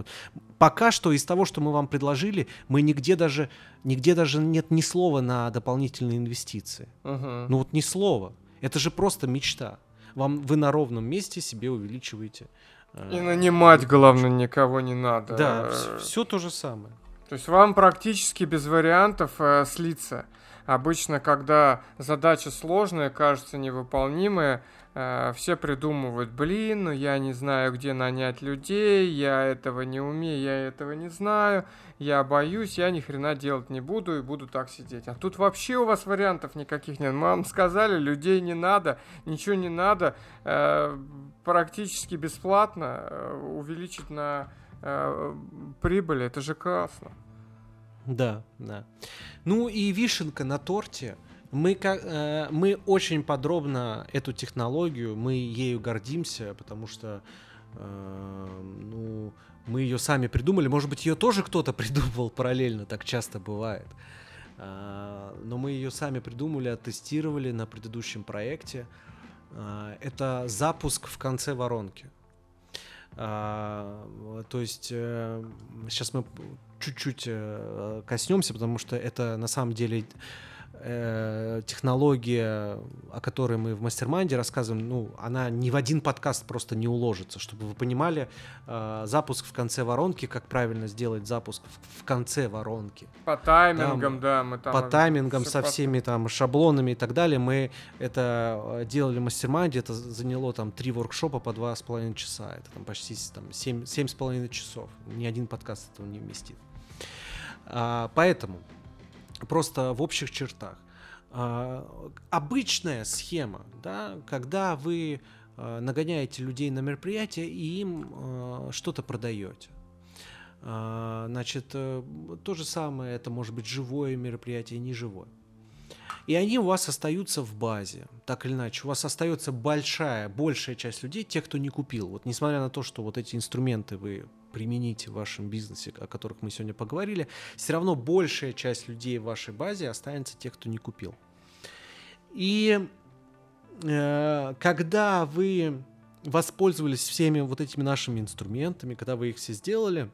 Пока что из того, что мы вам предложили, мы нигде даже, нигде даже нет ни слова на дополнительные инвестиции. Ну вот ни слова. Это же просто мечта. Вам, вы на ровном месте себе увеличиваете и нанимать, главное, никого не надо. Да, все то же самое. То есть вам практически без вариантов э, слиться. Обычно, когда задача сложная, кажется невыполнимая, э, все придумывают, блин, ну я не знаю, где нанять людей, я этого не умею, я этого не знаю, я боюсь, я ни хрена делать не буду и буду так сидеть. А тут вообще у вас вариантов никаких нет. Мы вам сказали, людей не надо, ничего не надо, э, практически бесплатно э, увеличить на э, прибыли, это же классно. Да, да. Ну и вишенка на торте. Мы, как, э, мы очень подробно эту технологию, мы ею гордимся, потому что э, ну, мы ее сами придумали. Может быть, ее тоже кто-то придумал параллельно, так часто бывает. Э, но мы ее сами придумали, оттестировали на предыдущем проекте. Э, это запуск в конце воронки. А, то есть э, сейчас мы чуть-чуть э, коснемся, потому что это на самом деле э, технология, о которой мы в мастер рассказываем, ну, она ни в один подкаст просто не уложится. Чтобы вы понимали, э, запуск в конце воронки, как правильно сделать запуск в, в конце воронки. По таймингам, там, да, мы там... По таймингам, со всеми там шаблонами и так далее. Мы это э, делали в мастер это заняло там три воркшопа по два с половиной часа. Это там почти там, семь, семь с половиной часов. Ни один подкаст этого не вместит. А, поэтому просто в общих чертах. А, обычная схема, да, когда вы а, нагоняете людей на мероприятие и им а, что-то продаете. Значит, э, то же самое, это может быть живое мероприятие, не живое. И они у вас остаются в базе, так или иначе. У вас остается большая, большая часть людей, тех, кто не купил. Вот несмотря на то, что вот эти инструменты вы примените в вашем бизнесе, о которых мы сегодня поговорили, все равно большая часть людей в вашей базе останется тех, кто не купил. И э, когда вы воспользовались всеми вот этими нашими инструментами, когда вы их все сделали,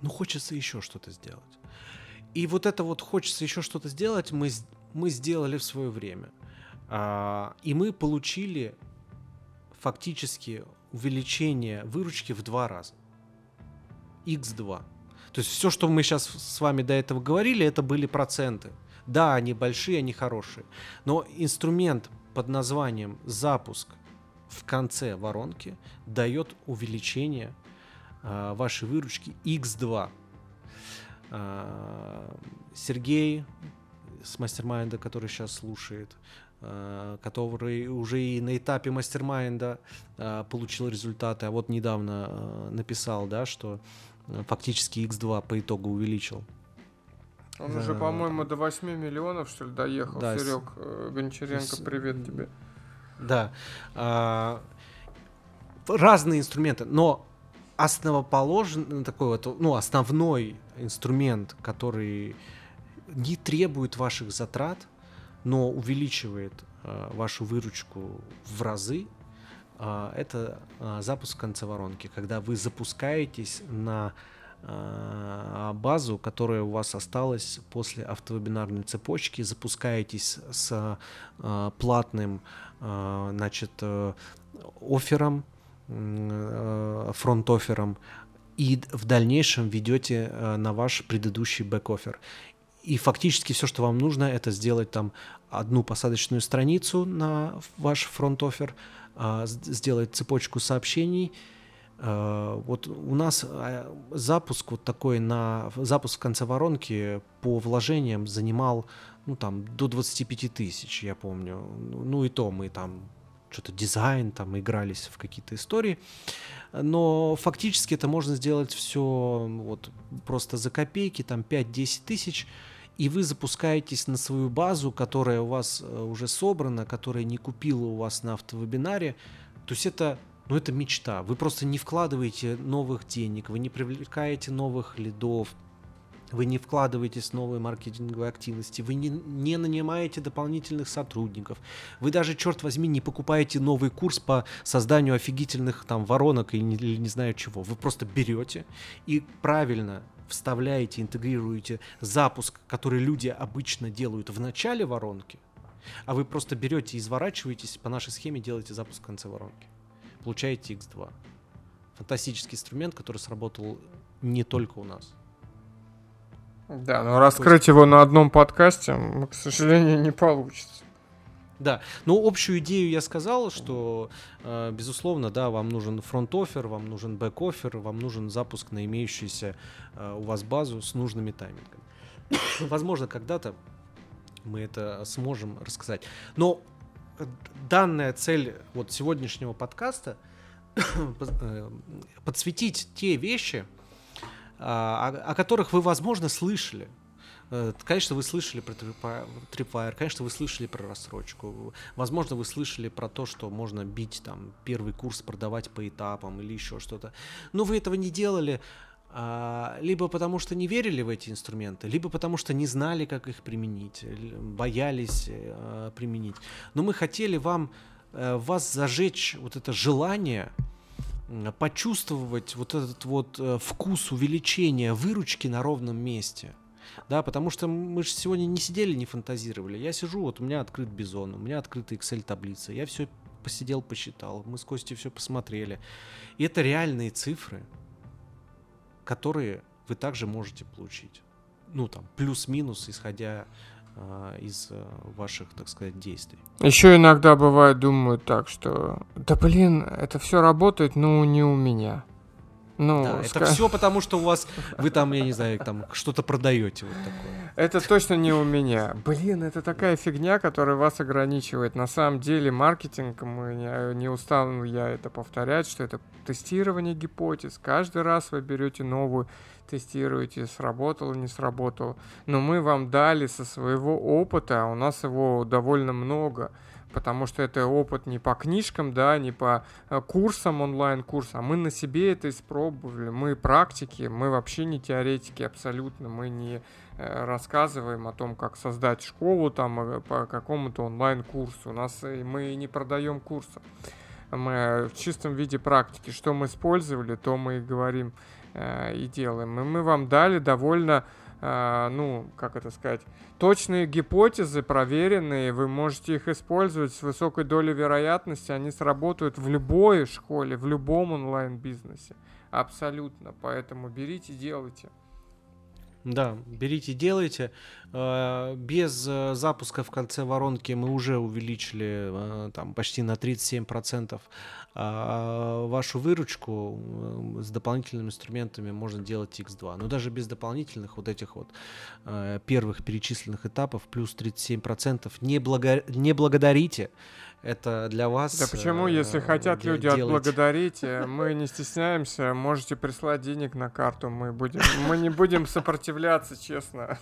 ну хочется еще что-то сделать. И вот это вот хочется еще что-то сделать, мы, мы сделали в свое время. А, и мы получили фактически увеличение выручки в два раза x2. То есть все, что мы сейчас с вами до этого говорили, это были проценты. Да, они большие, они хорошие. Но инструмент под названием запуск в конце воронки дает увеличение э, вашей выручки x2. Э, а, Сергей с мастер который сейчас слушает, э, который уже и на этапе мастер получил результаты, а вот недавно написал, да, что фактически X2 по итогу увеличил. Он За... уже, по-моему, до 8 миллионов, что ли, доехал. Да, Серег с... Гончаренко, привет тебе. Да. А, разные инструменты, но основоположный такой вот, ну, основной инструмент, который не требует ваших затрат, но увеличивает э, вашу выручку в разы, это а, запуск конце воронки, когда вы запускаетесь на а, базу, которая у вас осталась после автовебинарной цепочки, запускаетесь с платным значит, э, offer ом, front-offer ом, и в дальнейшем ведете э, на ваш предыдущий back-offer. И фактически все, что вам нужно, это сделать там одну посадочную страницу на ваш фронт-оффер, а, сделать цепочку сообщений. А, вот у нас а, запуск вот такой на запуск в конце воронки по вложениям занимал ну там до 25 тысяч, я помню. Ну и то мы там что-то дизайн, там игрались в какие-то истории. Но фактически это можно сделать все вот просто за копейки, там 5-10 тысяч и вы запускаетесь на свою базу, которая у вас э, уже собрана, которая не купила у вас на автовебинаре, то есть это, ну, это мечта. Вы просто не вкладываете новых денег, вы не привлекаете новых лидов, вы не вкладываетесь в новые маркетинговые активности, вы не, не нанимаете дополнительных сотрудников, вы даже, черт возьми, не покупаете новый курс по созданию офигительных там воронок или не, или не знаю чего. Вы просто берете и правильно вставляете, интегрируете запуск, который люди обычно делают в начале воронки, а вы просто берете изворачиваетесь по нашей схеме, делаете запуск в конце воронки. Получаете X2. Фантастический инструмент, который сработал не только у нас. Да, но раскрыть есть... его на одном подкасте, к сожалению, не получится. Да, ну общую идею я сказал, что, э, безусловно, да, вам нужен фронт-офер, вам нужен бэк-офер, вам нужен запуск на имеющуюся э, у вас базу с нужными таймингами. Возможно, когда-то мы это сможем рассказать. Но данная цель вот сегодняшнего подкаста э, подсветить те вещи, а, о, о которых вы, возможно, слышали. Э, конечно, вы слышали про Tripwire, конечно, вы слышали про рассрочку. Возможно, вы слышали про то, что можно бить там первый курс, продавать по этапам или еще что-то. Но вы этого не делали, а, либо потому что не верили в эти инструменты, либо потому что не знали, как их применить, боялись э, применить. Но мы хотели вам, э, вас зажечь вот это желание почувствовать вот этот вот вкус увеличения выручки на ровном месте. Да, потому что мы же сегодня не сидели, не фантазировали. Я сижу, вот у меня открыт Бизон, у меня открыта Excel-таблица. Я все посидел, посчитал. Мы с Костей все посмотрели. И это реальные цифры которые вы также можете получить. Ну, там, плюс-минус, исходя э, из э, ваших, так сказать, действий. Еще иногда бывает, думают так, что да блин, это все работает, но не у меня. Ну, да, это все потому, что у вас вы там, я не знаю, там что-то продаете вот такое. Это точно не у меня. Блин, это такая фигня, которая вас ограничивает. На самом деле маркетинг, мы не, не устану я это повторять, что это тестирование гипотез. Каждый раз вы берете новую, тестируете, сработало, не сработало. Но мы вам дали со своего опыта, а у нас его довольно много потому что это опыт не по книжкам, да, не по э, курсам, онлайн-курсам, а мы на себе это испробовали, мы практики, мы вообще не теоретики абсолютно, мы не э, рассказываем о том, как создать школу там э, по какому-то онлайн-курсу, у нас мы не продаем курсы, мы в чистом виде практики, что мы использовали, то мы и говорим и делаем, и мы вам дали довольно а, ну, как это сказать, точные гипотезы, проверенные, вы можете их использовать с высокой долей вероятности, они сработают в любой школе, в любом онлайн-бизнесе. Абсолютно. Поэтому берите, делайте. Да, берите, делайте. Э, без э, запуска в конце воронки мы уже увеличили э, там почти на 37% а вашу выручку с дополнительными инструментами можно делать x2. Но даже без дополнительных вот этих вот первых перечисленных этапов плюс 37% не, благо... не благодарите это для вас. Да почему, если хотят люди делать. отблагодарить, э, мы не стесняемся, можете прислать денег на карту, мы будем, мы не будем сопротивляться, честно.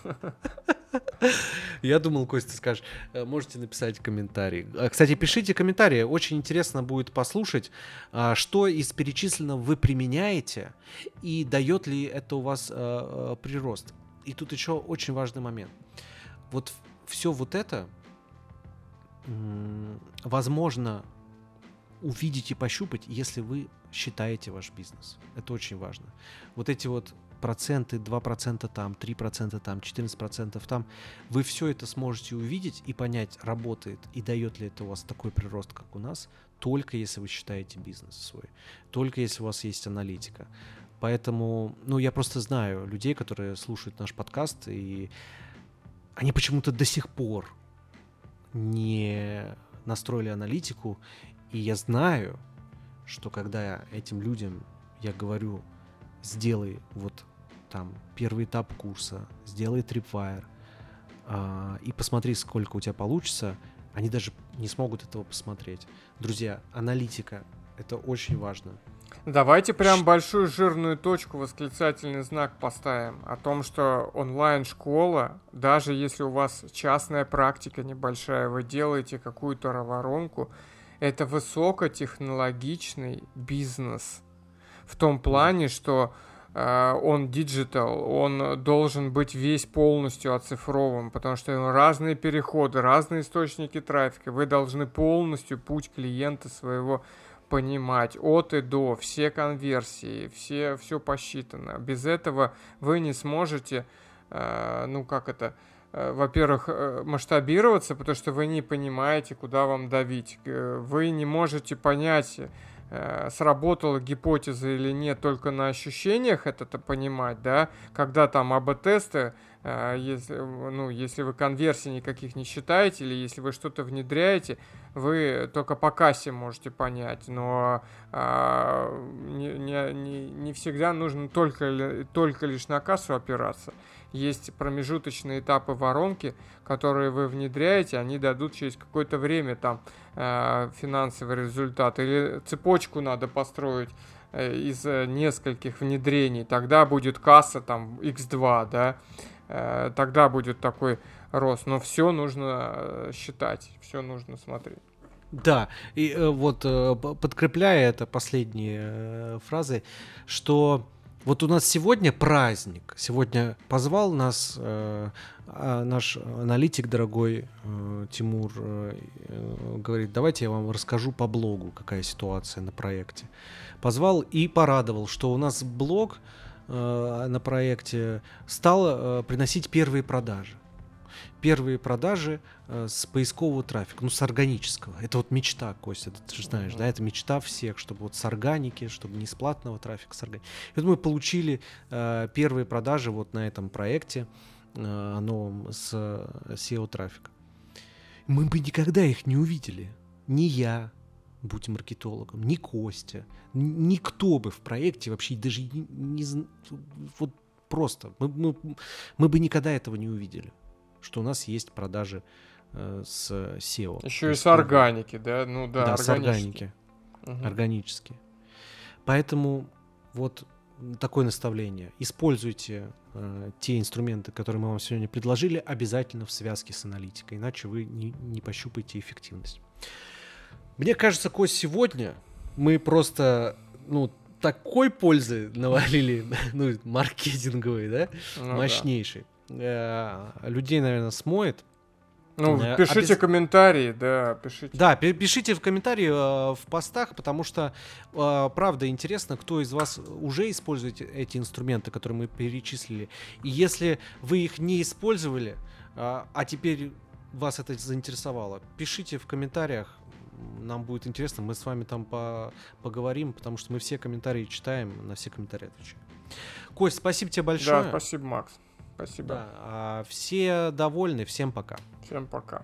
Я думал, Костя, скажешь, э, можете написать комментарий. Кстати, пишите комментарии, очень интересно будет послушать, что из перечисленного вы применяете и дает ли это у вас э, прирост. И тут еще очень важный момент. Вот все вот это возможно увидеть и пощупать, если вы считаете ваш бизнес. Это очень важно. Вот эти вот проценты, 2% там, 3% там, 14% там, вы все это сможете увидеть и понять, работает и дает ли это у вас такой прирост, как у нас, только если вы считаете бизнес свой, только если у вас есть аналитика. Поэтому, ну, я просто знаю людей, которые слушают наш подкаст, и они почему-то до сих пор не настроили аналитику, и я знаю, что когда этим людям я говорю, сделай вот там первый этап курса, сделай Tripwire, э, и посмотри, сколько у тебя получится, они даже не смогут этого посмотреть. Друзья, аналитика — это очень важно. Давайте прям большую жирную точку, восклицательный знак поставим о том, что онлайн-школа, даже если у вас частная практика небольшая, вы делаете какую-то воронку, это высокотехнологичный бизнес. В том плане, что э, он digital, он должен быть весь полностью оцифрован, потому что разные переходы, разные источники трафика. Вы должны полностью путь клиента своего понимать от и до, все конверсии, все, все посчитано. Без этого вы не сможете, э, ну как это, э, во-первых, э, масштабироваться, потому что вы не понимаете, куда вам давить. Э, вы не можете понять, э, сработала гипотеза или нет, только на ощущениях это-то понимать, да, когда там АБ-тесты э, если, ну, если вы конверсий никаких не считаете, или если вы что-то внедряете, вы только по кассе можете понять, но а, не, не, не всегда нужно только, только лишь на кассу опираться. Есть промежуточные этапы воронки, которые вы внедряете, они дадут через какое-то время там э, финансовый результат. Или цепочку надо построить э, из э, нескольких внедрений, тогда будет касса там x2, да, тогда будет такой рост. Но все нужно э, считать, все нужно смотреть. Да, и э, вот э, подкрепляя это последние э, фразы, что вот у нас сегодня праздник. Сегодня позвал нас э, а наш аналитик дорогой э, Тимур, э, говорит, давайте я вам расскажу по блогу, какая ситуация на проекте. Позвал и порадовал, что у нас блог э, на проекте стал э, приносить первые продажи первые продажи э, с поискового трафика, ну, с органического. Это вот мечта, Костя, ты же знаешь, да, это мечта всех, чтобы вот с органики, чтобы не с платного трафика, с органики. И вот мы получили э, первые продажи вот на этом проекте э, новом с SEO-трафика. Мы бы никогда их не увидели. Ни я, будь маркетологом, ни Костя, никто бы в проекте вообще даже не, не вот просто мы, мы, мы бы никогда этого не увидели что у нас есть продажи э, с SEO. Еще и с органики, да? Ну да, да с органики. Угу. Органические. Поэтому вот такое наставление. Используйте э, те инструменты, которые мы вам сегодня предложили, обязательно в связке с аналитикой, иначе вы не, не пощупаете эффективность. Мне кажется, Кость, сегодня мы просто, ну, такой пользы навалили, ну, маркетинговой, да, ну, мощнейшей. Да. Э, людей, наверное, смоет. Ну, э, пишите Обез... комментарии, да, пишите. Да, пишите в комментарии э, в постах, потому что, э, правда, интересно, кто из вас уже использует эти инструменты, которые мы перечислили. И если вы их не использовали, э, а теперь вас это заинтересовало, пишите в комментариях, нам будет интересно, мы с вами там по поговорим, потому что мы все комментарии читаем, на все комментарии отвечаем. Кость, спасибо тебе большое. Да, спасибо, Макс. Спасибо. Да, а все довольны. Всем пока. Всем пока.